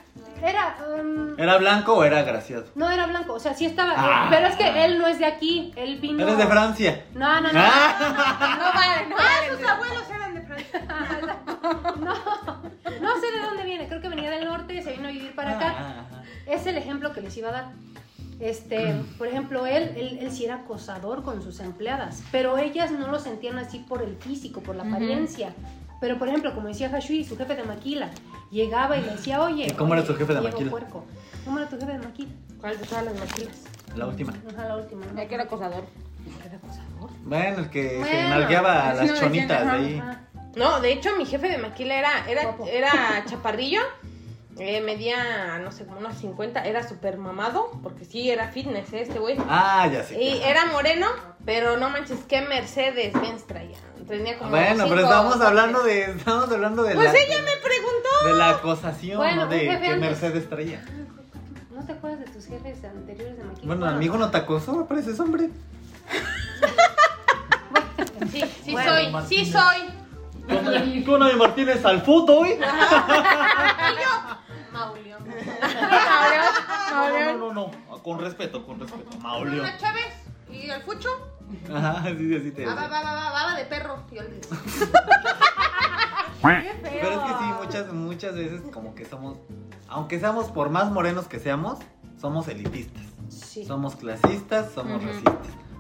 era. um, ¿Era blanco o era graciado? no era blanco, o sea, sí estaba. Ah. pero es que él no es de aquí. Él vino. Eres de Francia. No, no, no. Ah. No vale, no Ah, vale. sus abuelos eran de Francia. <laughs> No, no sé de dónde viene. Creo que venía del norte, se vino a vivir para acá. Ah. Es el ejemplo que les iba a dar. Este, <clears throat> por ejemplo, él, él, él sí era acosador con sus empleadas, pero ellas no lo sentían así por el físico, por la apariencia. Pero, por ejemplo, como decía Hashui, su jefe de maquila, llegaba y le decía, oye. ¿Y cómo era oye, tu jefe de maquila? Puerco, ¿Cómo era tu jefe de maquila? ¿Cuál de todas las maquilas? La última. Ajá, la última. ¿no? Que era acosador. ¿Jefe acosador? Bueno, el que se Bueno, nalgueaba a las chonitas de ahí. Ajá. No, de hecho, mi jefe de maquila era, era, Guapo. era <laughs> chaparrillo. eh, medía, no sé, como unos 50. Era súper mamado. Porque sí, era fitness eh, este güey. Ah, ya sé. Y era moreno, pero no manches, qué Mercedes Benz traía. Tenía como. Bueno, pero estamos hablando de. Estamos hablando de Pues la. ella me preguntó. De la acosación, Bueno, ¿no? De que. Mercedes traía. ¿No te acuerdas de tus jefes anteriores de maquila? Bueno, amigo no te acosó, pareces hombre. <laughs> Sí, sí Bueno, soy, sí soy. Con de Martínez al fútbol, hoy. <laughs> <laughs> Maulio. No, no, no, no. Con respeto, con respeto. Maulio. Una Chávez y el Fucho. Ajá, sí, sí, te Baba, decía. baba, baba, baba de perro. Y <laughs> Pero es que sí, muchas, muchas veces como que somos, aunque seamos por más morenos que seamos, somos elitistas. Sí. Somos clasistas, somos racistas.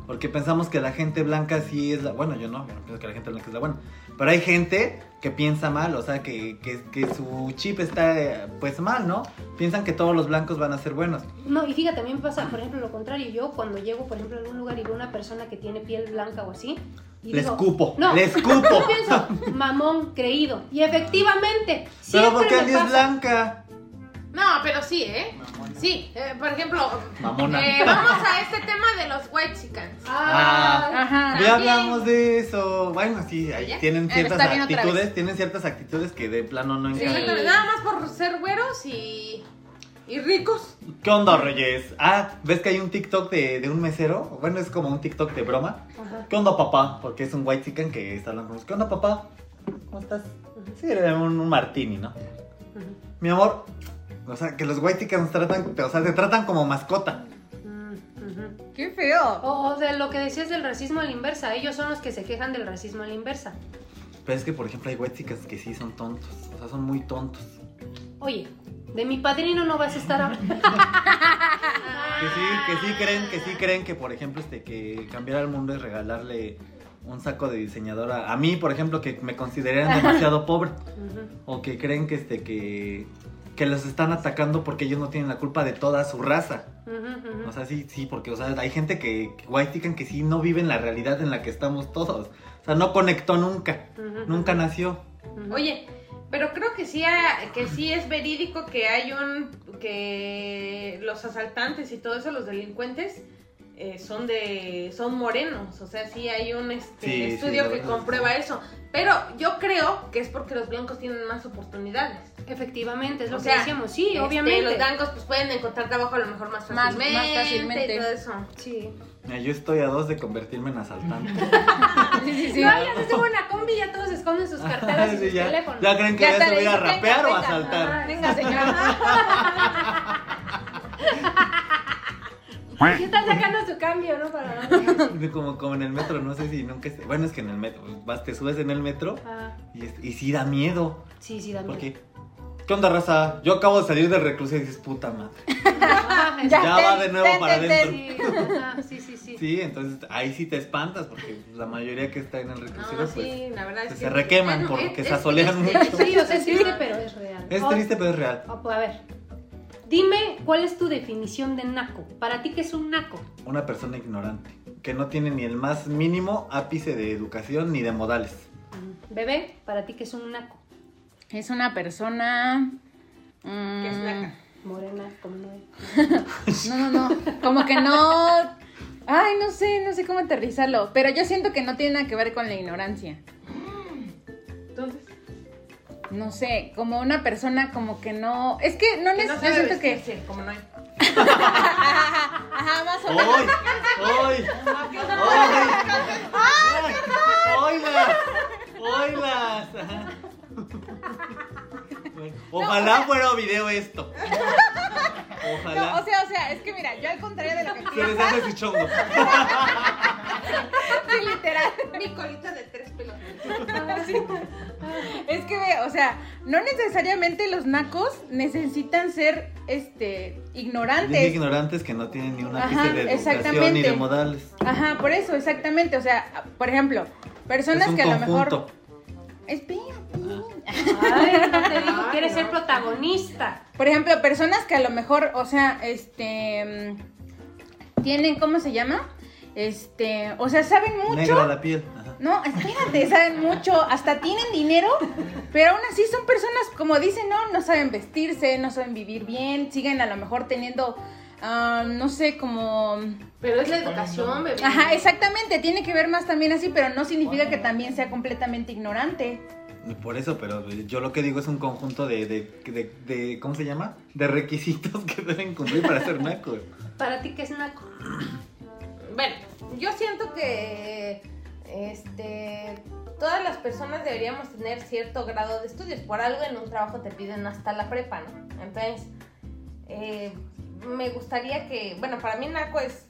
Porque pensamos que la gente blanca sí es la... Bueno, yo no, yo no pienso que la gente blanca es la buena. Pero hay gente que piensa mal, o sea, que, que, que su chip está eh, pues mal, ¿no? Piensan que todos los blancos van a ser buenos. No, y fíjate, me pasa, por ejemplo, lo contrario. Yo cuando llego, por ejemplo, a algún lugar y veo una persona que tiene piel blanca o así, y Le digo, escupo, no, le <laughs> escupo. yo pienso, mamón, creído. Y efectivamente, Pero porque Andy es blanca. No, pero sí, ¿eh? Sí, eh, por ejemplo, Mamona. eh, vamos a este tema de los white chickens. Ah, Ajá. Ya hablamos de eso. Bueno, sí, tienen Él ciertas actitudes, tienen ciertas actitudes que de plano no Sí. encajan. Exactamente, Nada más por ser güeros y, y ricos. ¿Qué onda, Reyes? Ah, ¿ves que hay un TikTok de, de un mesero? Bueno, es como un TikTok de broma. Ajá. ¿Qué onda, papá? Porque es un white chicken que está hablando con ¿Qué onda, papá? ¿Cómo estás? Sí, era un, un martini, ¿no? Mi amor, o sea, que los white chickens tratan, o sea, te tratan como mascota. Qué feo. O, o de lo que decías del racismo a la inversa. Ellos son los que se quejan del racismo a la inversa. Pero es que, por ejemplo, hay white chickens que sí son tontos. O sea, son muy tontos. Oye, de mi padrino no vas a estar hablando. <laughs> Que sí, que sí creen, que sí creen que, por ejemplo, este, que cambiar al mundo es regalarle un saco de diseñador a, mí, por ejemplo, que me consideraran demasiado <laughs> pobre. O que creen que este que que los están atacando porque ellos no tienen la culpa de toda su raza. O sea, sí, sí, porque o sea, hay gente que, que que sí no vive en la realidad en la que estamos todos. O sea, no conectó nunca. Nunca nació. Oye, pero creo que sí, ha- que sí es verídico que hay un que los asaltantes y todo eso, los delincuentes eh, son de son morenos, o sea, sí hay un este, Sí, estudio que verdad, comprueba eso. Pero yo creo que es porque los blancos tienen más oportunidades. Efectivamente, es lo O que sea, decíamos. Sí, Este, obviamente. los blancos pues pueden encontrar trabajo a lo mejor más Más- fácilmente, más fácilmente. y todo eso. Sí. Mira, yo estoy a dos de convertirme en asaltante. <laughs> <laughs> Sí, sí, sí. No, ya se sube una combi y ya todos esconden sus carteras y <laughs> Sí, sus ya, teléfonos. ya creen que Ya se voy a venga, rapear o a asaltar. Venga, señora. ¿Qué están sacando su cambio, no? Para <laughs> Como, como en el metro, no sé si nunca... esté- Bueno, es que en el metro, vas, te subes en el metro Ah, y, es- y sí da miedo. sí, sí, da miedo. ¿Por qué? ¿Qué onda, raza? Yo acabo de salir de reclusión y dices, puta madre. Ah, <laughs> Ya ten, va de nuevo ten, para ten, adentro. Sí, <laughs> sí, sí, sí. sí. Entonces ahí sí te espantas porque la mayoría que está en el reclusorio No, pues sí, la verdad es pues, que se requeman Bueno, porque es- se es asolean mucho. Sí, o sea, es triste, pero es real. Es triste pero es real. pues, a ver, dime cuál es tu definición de naco. Para ti, ¿qué es un naco? Una persona ignorante que no tiene ni el más mínimo ápice de educación ni de modales. Bebé, para ti, ¿qué es un naco? Es una persona. Que es mm, naca. Morena, como no es. <laughs> No, no, no. Como que no. Ay, no sé, no sé cómo aterrizarlo. Pero yo siento que no tiene nada que ver con la ignorancia. No sé, como una persona como que no. Es que no, que neces- no yo sabe siento que. vestirse, como no hay. Ajá, más o menos. ¡Ay! ¡Ay! ¡Ay! ¡Oilas! ¡Oilas! Ojalá fuera video esto. No, Ojalá. o sea, o sea, es que mira, yo al contrario de lo que Se piensas, les hace su chongo. <laughs> sí, literal. Mi colita de tres pelos. Es que ve, o sea, no necesariamente los nacos necesitan ser este Dije ignorantes. ignorantes que no tienen ni una Ajá, ápice de educación exactamente. ni de modales. Ajá, por eso, exactamente. O sea, por ejemplo, personas es un que a lo mejor. conjunto. Ay, no te digo, quieres ser protagonista. Por ejemplo, personas que a lo mejor, o sea, este. mm, Tienen, ¿cómo se llama? Este. O sea, saben mucho. Negra la piel. Ajá. No, espérate, saben mucho, hasta tienen dinero, pero aún así son personas, como dicen, no, no saben vestirse, no saben vivir bien, siguen a lo mejor teniendo, ah, no sé, como... Pero es la educación, bebé. Ajá, exactamente, tiene que ver más también así, pero no significa que también sea completamente ignorante. Por eso, pero yo lo que digo es un conjunto de, de, de, ¿cómo se llama? De requisitos <laughs> que deben cumplir para ser nacos. Para ti, ¿qué es naco? Bueno, yo siento que este todas las personas deberíamos tener cierto grado de estudios. Por algo en un trabajo te piden hasta la prepa, ¿no? Entonces, eh, me gustaría que, bueno, para mí Naco es,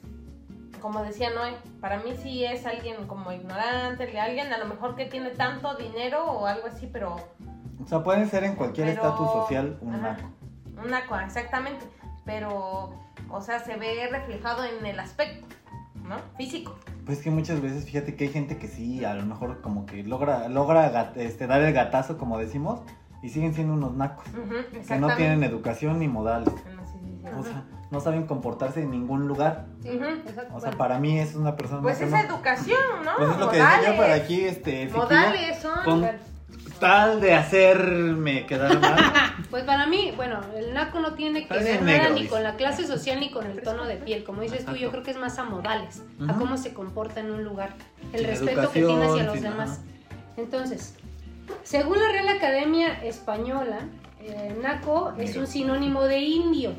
como decía Noé, para mí sí es alguien como ignorante, alguien a lo mejor que tiene tanto dinero o algo así, pero O sea, pueden ser en cualquier estatus social un Ajá. naco. Un naco, exactamente. Pero, o sea, se ve reflejado en el aspecto, ¿no? Físico. Pues que muchas veces, fíjate que hay gente que sí, a lo mejor como que logra, logra este, dar el gatazo, como decimos, y siguen siendo unos nacos. Ujú, Que no tienen educación ni modales. No, sí, sí, sí. O sea, no saben comportarse en ningún lugar. Sí, Ujú. exacto. O sea, para mí es una persona Pues ¿no? educación, ¿no? Pues es lo que decía Modales. aquí, este, Modales son. con tal de hacerme quedar mal. <laughs> Pues para mí, bueno, el naco no tiene que ver nada ni con la clase social ni con el tono de piel. Como dices tú, yo creo que es más a modales, a cómo se comporta en un lugar, el Sin respeto que tiene hacia los demás. Entonces, según la Real Academia Española, eh, naco es un sinónimo de indio.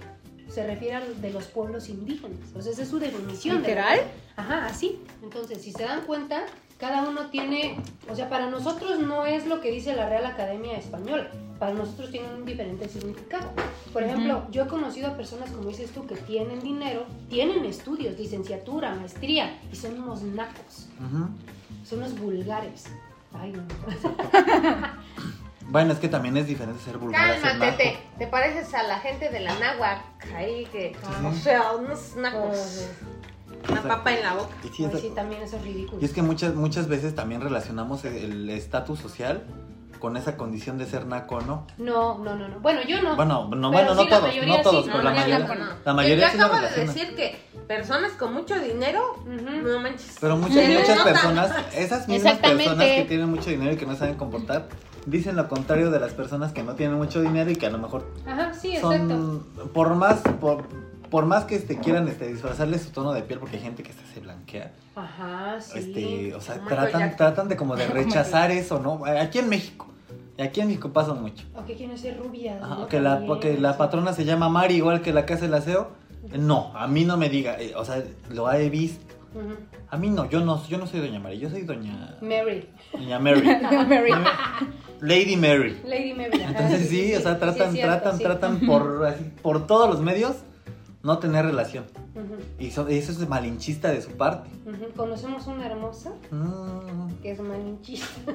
Se refiere a los- de los pueblos indígenas. O sea, esa es su definición. de- ¿Literal? Ajá, así. Entonces, si se dan cuenta, cada uno tiene, o sea, para nosotros no es lo que dice la Real Academia Española, para nosotros tiene un diferente significado. Por ejemplo, yo he conocido a personas, como dices tú, que tienen dinero, tienen estudios, licenciatura, maestría, y son unos nacos, son unos vulgares. Ay, no. <laughs> Bueno, es que también es diferente ser vulgar Cálmate, naco. te, te pareces a la gente de la náhuac. Ahí que. Ah. O sea, unos nacos. Una papa en la boca. Y sí, Ay, sí, también eso es ridículo. y es que muchas, muchas veces también relacionamos el- estatus social con esa condición de ser naco, ¿no? No, no, no, no. Bueno, yo no. Bueno, no, Pero bueno, sí, no la todos, no todos, sí, pero no, la ya mayoría, tampoco, la mayoría yo acabo de relaciona. decir que personas con mucho dinero, Ujú. no manches. Pero muchas, muchas <laughs> personas, esas mismas personas que tienen mucho dinero y que no saben comportar, dicen lo contrario de las personas que no tienen mucho dinero y que a lo mejor Ajá, sí, exacto. son, por más, por, por más que este, quieran este, disfrazarle su tono de piel, porque hay gente que se blanquea, Ajá, sí. este, o sea, tratan, tratan de como de <laughs> rechazar eso, ¿no? Aquí en México, y aquí en México pasa mucho. O que quieren ser rubias. Ajá, que la, que la patrona se llama Mari, igual que la que hace el aseo. No, a mí no me diga, eh, o sea, lo he visto. A mí no, yo no, yo no soy doña Mari, yo soy doña, Mary. Doña Mary. <laughs> Mary. Lady Mary. Lady Mary. Entonces sí, o sea, tratan, cierto, tratan, sí. tratan por, así, por todos los medios no tener relación. Y so- eso es malinchista de su parte. ujú. Conocemos una hermosa Mm, que es malinchista. <laughs>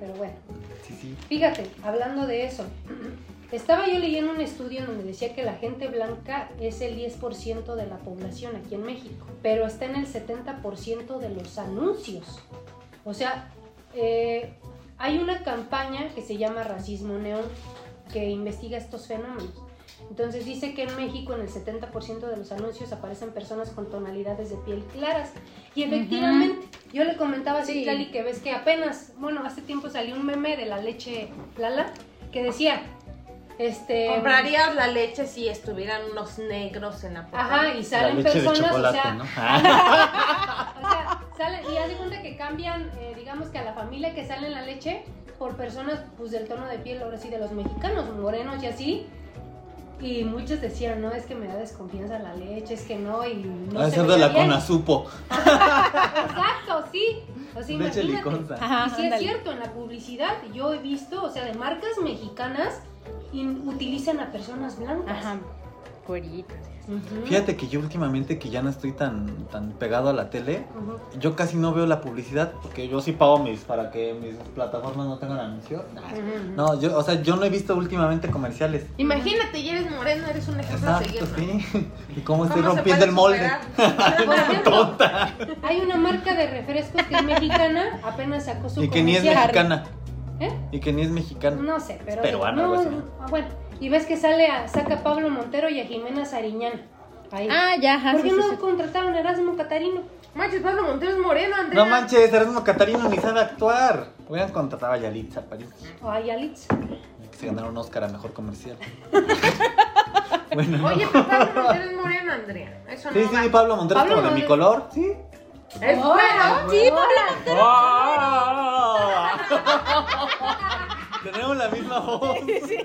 Pero bueno, sí, sí. fíjate, hablando de eso, Estaba yo leyendo un estudio en donde decía que la gente blanca es el 10% de la población aquí en México, pero está en el 70% de los anuncios. O sea, eh, hay una campaña que se llama Racismo Neón que investiga estos fenómenos. Entonces dice que en México en el 70% de los anuncios aparecen personas con tonalidades de piel claras. Y efectivamente, yo le comentaba a Sí. Citlali que ves que apenas, bueno, hace tiempo salió un meme de la leche Lala que decía, este... Comprarías la leche si estuvieran unos negros en la portada. Ajá, y La salen personas, o sea, ¿no? <laughs> Salen, y haz de cuenta que cambian, eh, digamos que a la familia que sale en la leche por personas pues del tono de piel, ahora sí, de los mexicanos, morenos y así. Y muchos decían, no, es que me da desconfianza la leche, es que no, y no a se ser de la bien. Conazupo. <laughs> Exacto, sí. O sea, Leche imagínate. Ajá, y sí es cierto, en la publicidad yo he visto, o sea, de marcas mexicanas utilizan a personas blancas. Ajá. Fíjate que yo últimamente que ya no estoy tan, tan pegado a la tele, yo casi no veo la publicidad porque yo sí pago mis para que mis plataformas no tengan anuncio. No, yo, o sea, yo no he visto últimamente comerciales. Imagínate, ya eres moreno, eres un ejemplo a Exacto, seguir. ¿no? sí. <laughs> Y cómo estoy ¿Cómo se rompiendo el molde. superar? <laughs> Por ejemplo, hay una marca de refrescos que es mexicana, apenas sacó su Y que ni es mexicana. ¿Eh? Y que ni es mexicana. No sé, pero. Es peruana, no, algo así. no, ah, bueno, y ves que sale a, saca a Pablo Montero y a Jimena Sariñán. Ahí. Ah, ya, ajá. ¿Por sí, qué sí, no sí. contrataron a Erasmo Catarino? Manches, Pablo Montero es moreno, Andrea. No manches, Erasmo Catarino ni sabe actuar. Hubieran contratado a Yalitza París. O a Yalitz. Se ganaron un Oscar a mejor comercial. <laughs> bueno. Oye, pero Pablo Montero es moreno, Andrea. Eso Sí, no sí, va. Pablo Montero es como de mi Montero. color. Sí. Es Oh, bueno. Sí, Pablo <laughs> Tenemos la misma voz. <laughs> Uy, sí,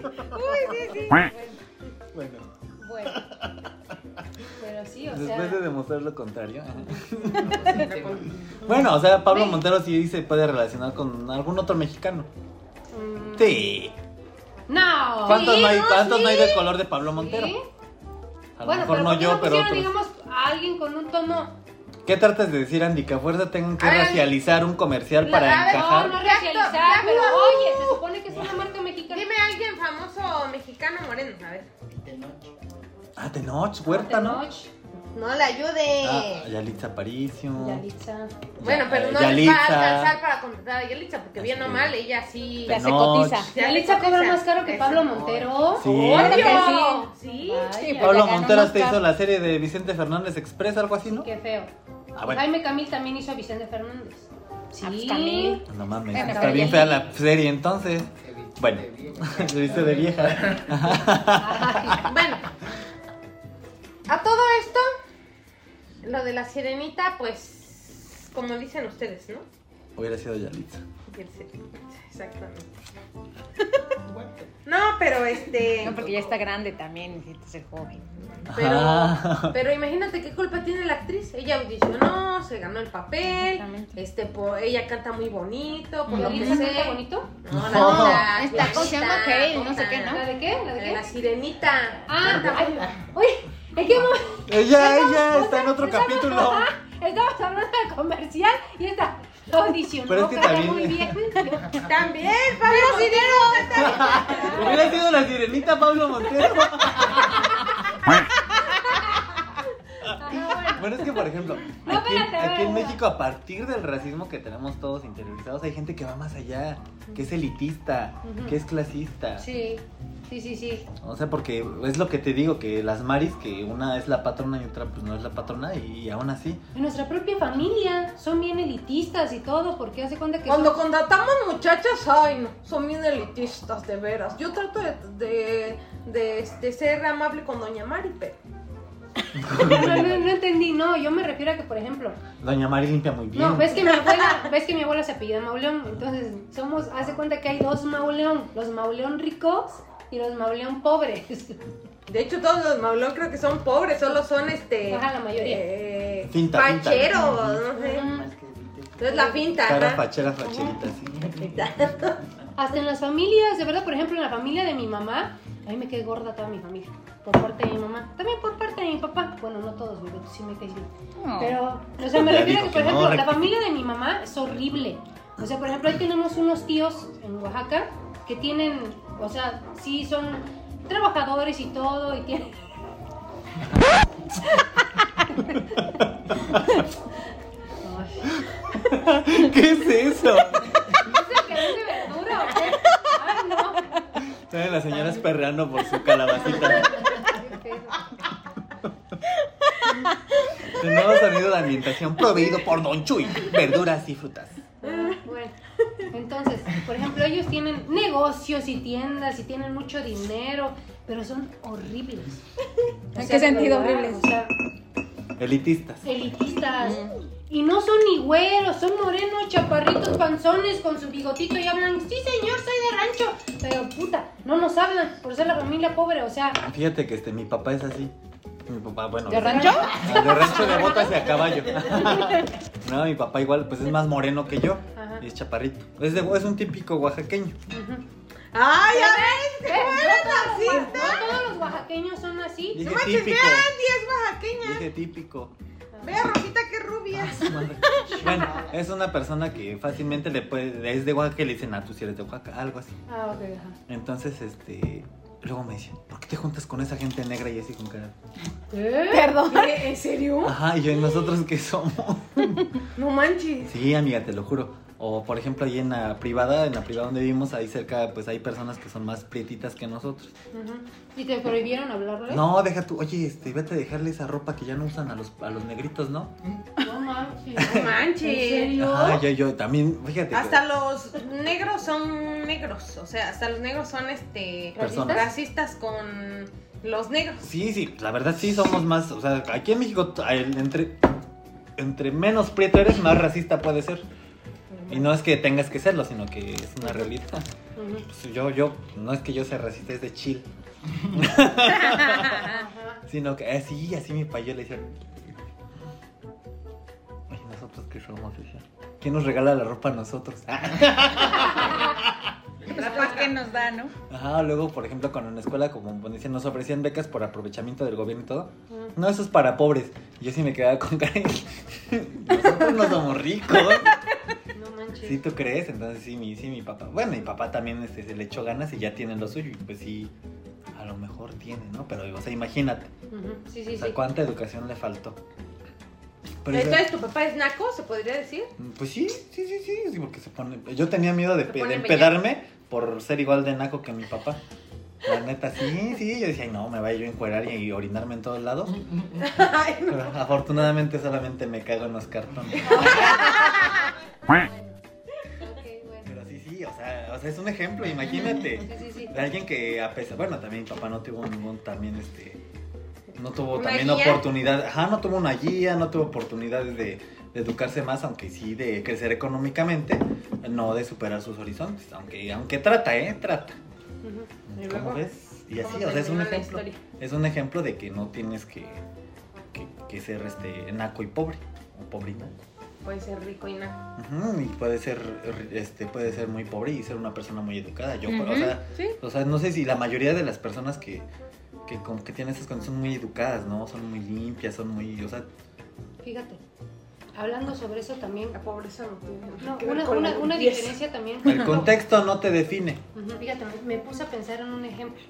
sí. Bueno, Bueno. Pero sí, o sea. después de demostrar lo contrario. <laughs> bueno, o sea, Pablo Montero sí se puede relacionar con algún otro mexicano. mm, Sí. No. ¿Cuántos, Sí, no hay, cuántos sí. no hay de color de Pablo Montero? Sí. A lo Bueno, mejor pero no ¿por qué yo, no pero pusieron, otros. digamos, a alguien con un tono. ¿Qué tratas de decir, Andy? ¿Que a fuerza tengan que racializar un comercial la- para encajar? No, no racializar, pero oye, se supone que es una marca mexicana. Dime a alguien famoso mexicano moreno, a ver. Ah, Tenoch, Huerta, ¿no? Tenoch, No le ayude. Ah, Yalitza Aparicio. Yalitza. bueno, pero no les va a Yalitza. alcanzar para contratar a Yalitza, porque bien o mal, ella sí. Ya se Tenoch. cotiza. Yalitza cobra más caro que. Pablo Montero. Sí. Sí. Vaya. Sí, Pablo Montero Oscar. hizo la serie de Vicente Fernández Express, algo así, ¿no? Qué feo. Ah, bueno. Jaime Camil también hizo a Vicente Fernández. Sí. Ah, pues, Camil. No mames, Bueno, está pero bien fea la serie entonces. Bueno, se viste de vieja. Ay, Bueno, a todo esto, lo de la sirenita, pues, como dicen ustedes, ¿no? Hubiera sido Yalitza. Exactamente. <laughs> No, pero este. No, porque ya está grande también, necesita ser joven. Pero, Ah. pero imagínate qué culpa tiene la actriz. Ella audicionó, se ganó el papel. Este, por, ella canta muy bonito, por lo que ¿Yalitza sé. canta bonito? No, No. la, Esta, ¿cómo se llama? Hale, no sé qué, ¿no? ¿La de qué? ¿La de La, qué? la sirenita. Ah, ay, ¿en qué momento? Ella, ella está en otro capítulo. Ajá, Estabas hablando de comercial y esta audicionó, Pero es que también- muy bien. <laughs> También, Pablo Montero. Hubiera sido la sirenita Pablo Montero. Bueno, es que por ejemplo, <laughs> No, aquí, espérate, aquí en. México, a partir del racismo que tenemos todos interiorizados, hay gente que va más allá, que es elitista, que es clasista. Sí, sí, sí, sí. O sea, porque es lo que te digo, que las maris, que una es la patrona y otra pues no es la patrona, y aún así. En nuestra propia familia son bien elitistas y todo, porque hace cuenta que Cuando son- contratamos muchachas, ay no, son bien elitistas, de veras. Yo trato de, de, de, de ser amable con Doña Mari, pero... No, <laughs> no, no, no entendí, no, yo me refiero a que, por ejemplo, Doña Mari limpia muy bien. no, ves que mi abuela, ves que mi abuela se apellida Mauleón, entonces somos, hace cuenta que hay dos Mauleón, los Mauleón ricos y los Mauleón pobres. <laughs> De hecho, todos los Maulón creo que son pobres, solo son este... Ajá, la mayoría. Eh, Finta, finta. no sé. Entonces la finta, Cara fachera, facherita, sí. <laughs> Hasta en las familias, de verdad, por ejemplo, en la familia de mi mamá, a mí me quedé gorda toda mi familia, por parte de mi mamá, también por parte de mi papá, bueno, no todos, pero tú sí me caes bien. No. Pero, o sea, me Ya refiero a que, por que no, ejemplo, la familia de mi mamá es horrible. O sea, por ejemplo, ahí tenemos unos tíos en Oaxaca que tienen, o sea, sí son trabajadores y todo, y tienen... <laughs> ¿Qué es eso? <laughs> ¿No sé que vende verdura o qué? Están las señoras perreando por su calabacita. <laughs> El nuevo sonido de ambientación proveído por Don Chuy. Verduras y frutas. Bueno, entonces, por ejemplo, ellos tienen negocios y tiendas y tienen mucho dinero, pero son horribles. O ¿En sea, qué sentido horribles? O sea, Elitistas. elitistas. Y no son ni güeros, son morenos, chaparritos, panzones, con su bigotito y hablan, sí señor, soy de rancho. Pero puta, no nos hablan por ser la familia pobre, o sea, Fíjate que este, mi papá es así. Mi papá, bueno. ¿De rancho? De rancho de botas y a caballo. <laughs> No, mi papá igual, pues es más moreno que yo. Ajá. Y es chaparrito. Es, de, es un típico oaxaqueño. ujú. ¡Ay, a ver! ¿Eh? No racista! todos- no todos los oaxaqueños son así. Dije ¡No manches, típico. vean! ¡Y es oaxaqueña! Dije típico. Vea, Rosita, qué rubia. Bueno, es una persona que fácilmente le puede. Es de Oaxaca y le dicen, ah, tú si eres de Oaxaca, algo así. Ah, ok, ajá. Entonces, este. Luego me dicen, ¿por qué te juntas con esa gente negra y así con cara? ¿Eh? Perdón. ¿En serio? Ajá, y yo, ¿y nosotros qué somos? <laughs> No manches. Sí, amiga, te lo juro. O por ejemplo, ahí en la privada, en la privada donde vivimos, ahí cerca, pues hay personas que son más prietitas que nosotros. ¿Y te prohibieron hablarle? No, deja tú, oye, este, vete a dejarle esa ropa que ya no usan a los, a los negritos, ¿no? No manches. No manches. ¿En serio? Ajá, yo, yo también, fíjate. que- Hasta los negros son negros. O sea, hasta los negros son este Personas. racistas con los negros. Sí, sí, la verdad sí somos más, o sea, aquí en México, entre, entre menos prieto eres, más racista puede ser. Y no es que tengas que serlo, sino que es una realidad. Pues yo, yo, no es que yo sea racista, es de chill. <laughs> Sino que así, así mi payo le hicieron. Ay, nosotros qué somos, Decía. ¿Quién nos regala la ropa a nosotros? <laughs> La paz que nos da, ¿no? Ajá, luego, por ejemplo, con una escuela, como decían, nos ofrecían becas por aprovechamiento del gobierno y todo. No, eso es para pobres. Yo sí me quedaba con cara. de- <laughs> Nosotros no somos ricos. ¿Sí tú crees? Entonces sí, mi, sí, mi papá. Bueno, mi papá también este, se le echó ganas y ya tiene lo suyo. Y pues sí, a lo mejor tiene, ¿no? Pero, o sea, imagínate. Ujú. Sí, sí, O sea, sí. cuánta educación le faltó. Pero Entonces, ¿tu papá es naco, se podría decir? Pues sí, sí, sí, sí, sí, porque se pone... Yo tenía miedo de, de empedarme por ser igual de naco que mi papá. La neta, sí, sí, yo decía, "Ay, no, me vaya yo a encuerar y orinarme en todos lados. <laughs> Ay, no. Pero afortunadamente solamente me cago en los cartones. <laughs> sea, es un ejemplo, imagínate. <laughs> Sí, sí, sí. De alguien que a pesar, bueno, también mi papá no tuvo ningún, también este, no tuvo ¿Una también guía? oportunidad, ajá, no tuvo una guía, no tuvo oportunidades de, de educarse más, aunque sí de crecer económicamente, no de superar sus horizontes, aunque, aunque trata, eh, trata. Ujú. ¿Y ¿Cómo luego? ves? Y ¿Cómo así, o sea, es un ejemplo, es un ejemplo de que no tienes que, que, que ser este naco y pobre, o pobrita. Puede ser rico y. Ujú, y puede ser este puede ser muy pobre y ser una persona muy educada yo o sea sí. o sea no sé si la mayoría de las personas que que, como que tienen esas condiciones son muy educadas no son muy limpias son muy o sea Fíjate. Hablando sobre eso también. La pobreza no tiene No, nada una, con una, diferencia también. el contexto no te define Fíjate, me, me puse a pensar en un ejemplo.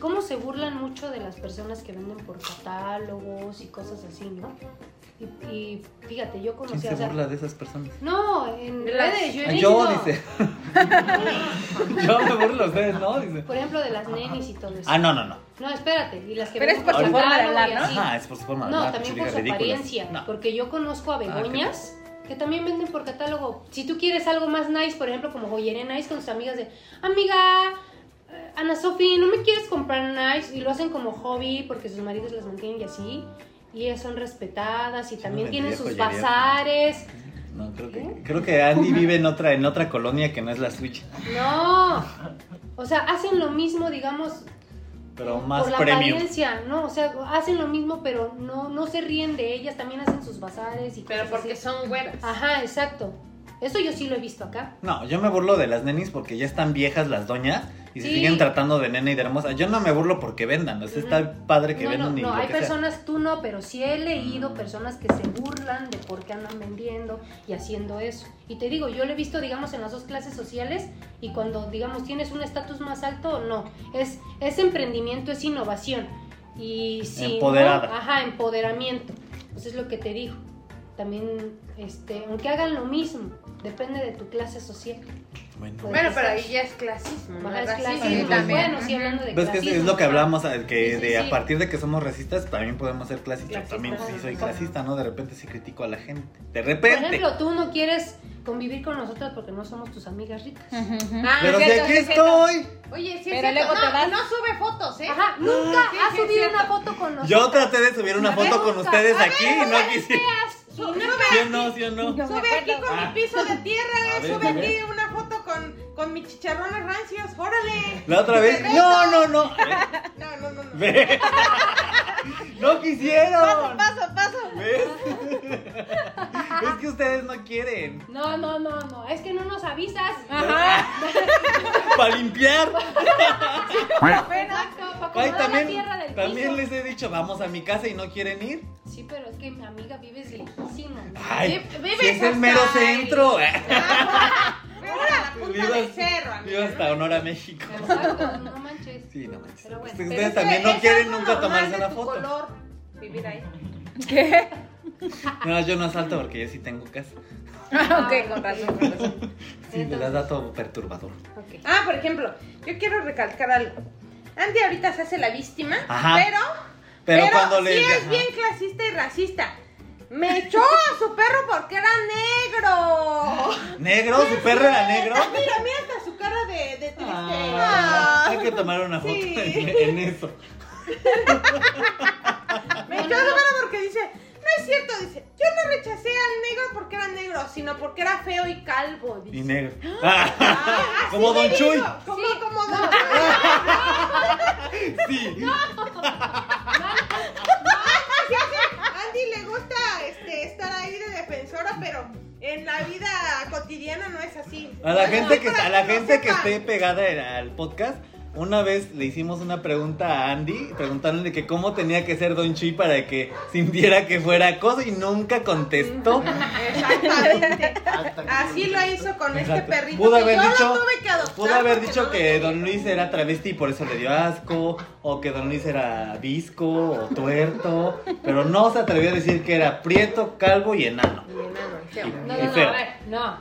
¿Cómo se burlan mucho de las personas que venden por catálogos y cosas así, no? Y, y fíjate, yo quién conocí se o sea, burla de esas personas No, en De las- redes, yo he yo dice <laughs> yo me burlo ustedes no dice Por ejemplo, de las nenis y todo eso. ah no no no No, espérate, y las que Pero es venden por su forma de catálogo hablar, ¿no? ajá es por su forma de No, hablar, también pinches por su ridículas. apariencia. no Porque yo conozco a Ah, begoñas que también venden por catálogo. Si tú quieres algo más nice, por ejemplo, como joyería nice con tus amigas de, amiga, Ana Sofi, ¿no me quieres comprar nice? Y lo hacen como hobby porque sus maridos las mantienen y así. Y ellas son respetadas y también no tienen sus joyería. bazares. no creo que ¿Eh? creo que Andy vive en otra en otra colonia que no es la Switch No. O sea, hacen lo mismo, digamos, pero más por la premium apariencia, ¿no? O sea, hacen lo mismo, pero no, no se ríen de ellas, también hacen sus bazares y Pero cosas porque así. son güeras. Ajá, exacto. Eso yo sí lo he visto acá. No, yo me burlo de las nenis porque ya están viejas las doñas y se Sí. siguen tratando de nena y de hermosa. Yo no me burlo porque vendan, o sea, está padre que No, no, vendan y no, lo hay que sea. personas, tú no, pero sí he leído personas que se burlan de por qué andan vendiendo y haciendo eso. Y te digo, yo lo he visto, digamos, en las dos clases sociales y cuando, digamos, tienes un estatus más alto, no. Es, es emprendimiento, es innovación. Y si Empoderada. no, ajá, empoderamiento. Pues es lo que te digo. También, este, aunque hagan lo mismo, depende de tu clase social. Bueno. Pues, Bueno, pero ahí ya es clasismo, ¿no? Es clasismo. Sí, también. Bueno, sí, hablando de Pues que es, clasismo, lo que ajá. hablamos, eh, que Sí, sí, de sí. a partir de que somos racistas también podemos ser clasistas. Clasistas, También sí soy clasista, ¿no? De repente sí critico a la gente. De Por repente. ejemplo, tú no quieres convivir con nosotras porque no somos tus amigas ricas. Ah, Pero es si aquí es estoy. Oye, sí, Pero luego te no, vas. no sube fotos, ¿eh? Ajá, nunca Sí, has subido una foto con nosotros. Yo traté de subir una foto con nunca. ustedes aquí y no no- ¿Sí o no? ¿Sí o no? No. Sube aquí con Ah. mi piso de tierra, ver, sube aquí una foto con, mis chicharrones rancios, órale. La otra vez. <laughs> No, no, no. No, no, no, no. No quisieron. Paso, paso. ¿Ves? Es que ustedes no quieren. No, no, no, no, es que no nos avisas. Ajá. <laughs> Para limpiar. Exacto, para Ay, acomodar la también, tierra del también piso. les he dicho, vamos a mi casa y no quieren ir. Sí, pero es que mi amiga vives lejísimo. Ay, si es el mero centro. La punta Vivo- del cerro, amiga. Vivo hasta Honor a México. Exacto, no manches. Sí, no manches. Pero bueno. Ustedes Pero también no quieren nunca tomarse de una tu foto. color, vivir ahí. ¿Qué? No, yo no asalto porque yo sí tengo casa. Ah, ok, con razón, con razón. Sí, me das dato perturbador. Ah, por ejemplo, yo quiero recalcar algo. Andy ahorita se hace la víctima, Ajá. pero, Pero, cuando sí les. es ajá. bien clasista y racista. Me echó a su perro porque era negro. ¿Negro? ¿Su perro era negro? Mira, mira hasta su cara de, de tristeza. Ah, hay que tomar una foto Sí. en, en eso. Me echó a su perro porque dice, no es cierto, dice, yo no rechacé al negro porque era negro, sino porque era feo y calvo. Dice. Y negro. Ah, así Como Don Chuy. Como, como Don Sí. Sí, sí, Andy le gusta este, estar ahí de defensora, pero en la vida cotidiana no es así. A la gente que, a la gente que esté pegada al podcast, una vez le hicimos una pregunta a Andy, preguntándole que cómo tenía que ser Don Chuy para que sintiera que fuera acoso y nunca contestó. <laughs> Exactamente. Así lo hizo con este perrito. Pudo haber yo dicho, lo tuve que adoptar pudo haber dicho no que. Don Luis era travesti y por eso le dio asco, o que Don Luis era visco o tuerto, pero no se atrevió a decir que era prieto, calvo y enano. Y. No, no, no, a ver, no.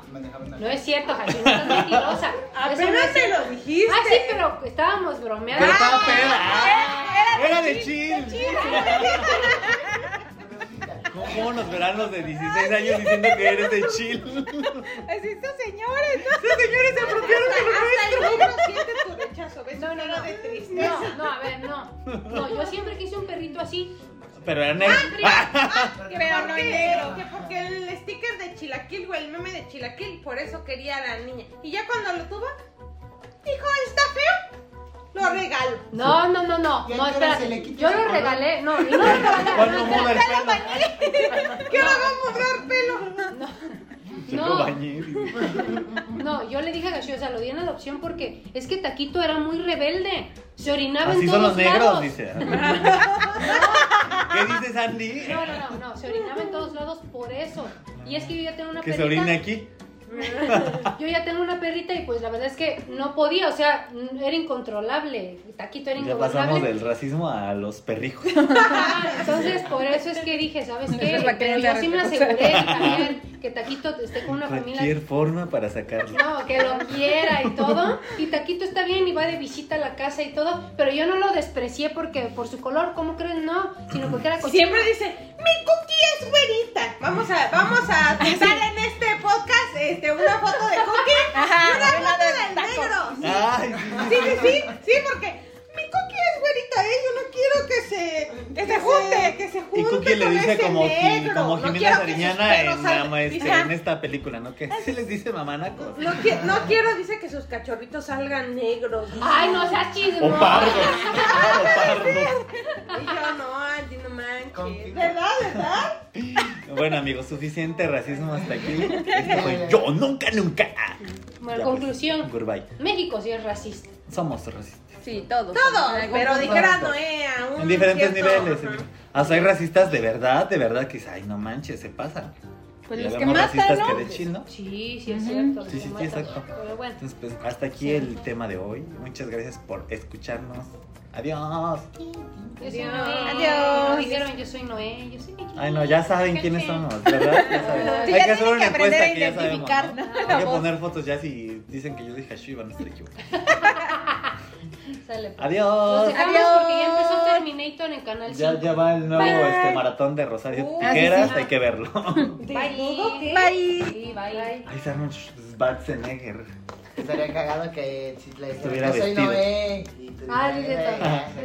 No es cierto, Jaime, no estás mentirosa. <laughs> No Apenas te lo dijiste. Ah, sí, pero estábamos bromeando. Pero estaba Ah, peda. Ah, era Era de de chill. <laughs> ¿Cómo nos verán los de 16 años diciendo que eres de chill? Así estos señores, Estos señores se apropiaron de lo Hasta tu rechazo. ¿Ves? No, no, no. de tristeza. No, no, a ver, no. No, yo siempre quise un perrito así. Pero era negro. <laughs> Que Pero no negro. Que porque el sticker de Chilaquil, güey, el meme de Chilaquil, por eso quería a la niña. Y ya cuando lo tuvo, dijo, está feo, lo regalo. No, no, no, no. ¿Y a No, quita Yo lo color? regalé. No, no lo <laughs> regalé. <laughs> No, pelo. Que va a mudar pelo. Se <laughs> No. lo bañé. <laughs> No, yo le dije a Gashi, o sea, lo di en adopción porque es que Taquito era muy rebelde. Se orinaba Así en son todos los negros, lados. dice. <laughs> ¿Qué dices, Andy? No, no, no, no, se orinaba en todos lados por eso. Y es que yo ya tengo una Que se perrita. orine aquí. <laughs> Yo ya tengo una perrita y pues la verdad es que no podía, o sea, era incontrolable. Taquito era Ya pasamos incontrolable. del racismo a los perrijos. <laughs> Entonces, por eso es que dije, ¿sabes qué? Entonces, ¿para qué Pero yo sí me aseguré <laughs> también que Taquito esté con una Cualquier familia. forma para sacarlo. No, que lo quiera y todo. Y Taquito está bien y va de visita a la casa y todo. Pero yo no lo desprecié porque por su color, ¿cómo crees? No, sino porque era cochino. Siempre dice, mi cookie es güerita. Vamos a, vamos a pensar en este una foto de cookie Ajá, y una una foto de del tacos. negro. Ay, Sí, sí, sí, sí, porque junte, que se junte Y Cookie le dice como, negro. como No Jimena Sariñana en, este, en esta película, ¿no? Que se les dice mamanaco. No, qui- no quiero, dice que sus cachorritos salgan negros. dice. Ay, no seas chismoso. O pardos. <laughs> O pardos. Y yo, no, Andy, no manches. ¿Verdad, verdad? Bueno, amigos, suficiente racismo hasta aquí. Esto fue yo, nunca, nunca. Bueno, Ya, pues. conclusión. Goodbye. México sí es racista. somos racistas. Sí, todos. Todos, pero punto. dijera Noé a un En diferentes cierto- niveles. Ajá. Hasta hay racistas de verdad, de verdad, que ay, no manches, se pasan. Pues los que matan, ¿no? que de chill, ¿no? Sí, sí, es cierto. Sí, sí, sí, exacto. Pero bueno. Entonces, pues hasta aquí el tema de hoy. Muchas gracias por escucharnos. Adiós. Yo soy Adiós. Noé. Adiós. No dijeron, yo soy Noé, yo soy Miki. Ay, no, ya saben quiénes somos, ¿verdad? Ya <laughs> saben. Sí, Hay que hacer una encuesta a que ya sabemos. ¿no? ¿no? Hay que poner fotos ya si dicen que yo dije Hashu y van a estar equivocados. <laughs> Sale. Pues. Adiós. Nos Adiós. porque ya empezó Terminator en Canal Ya, va el nuevo bye. este maratón de Rosario uh, ah, Tijeras, hay que verlo. <laughs> Bye. Bye. Bye. bye. Ahí se arma Schwarzenegger. Estaría cagado que Citlali estuviera Yo soy Noé. Ah, dice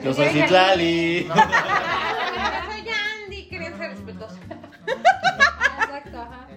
Yo soy Citlali. Yo <laughs> soy Andy, quería ser respetuoso. Exacto, ajá.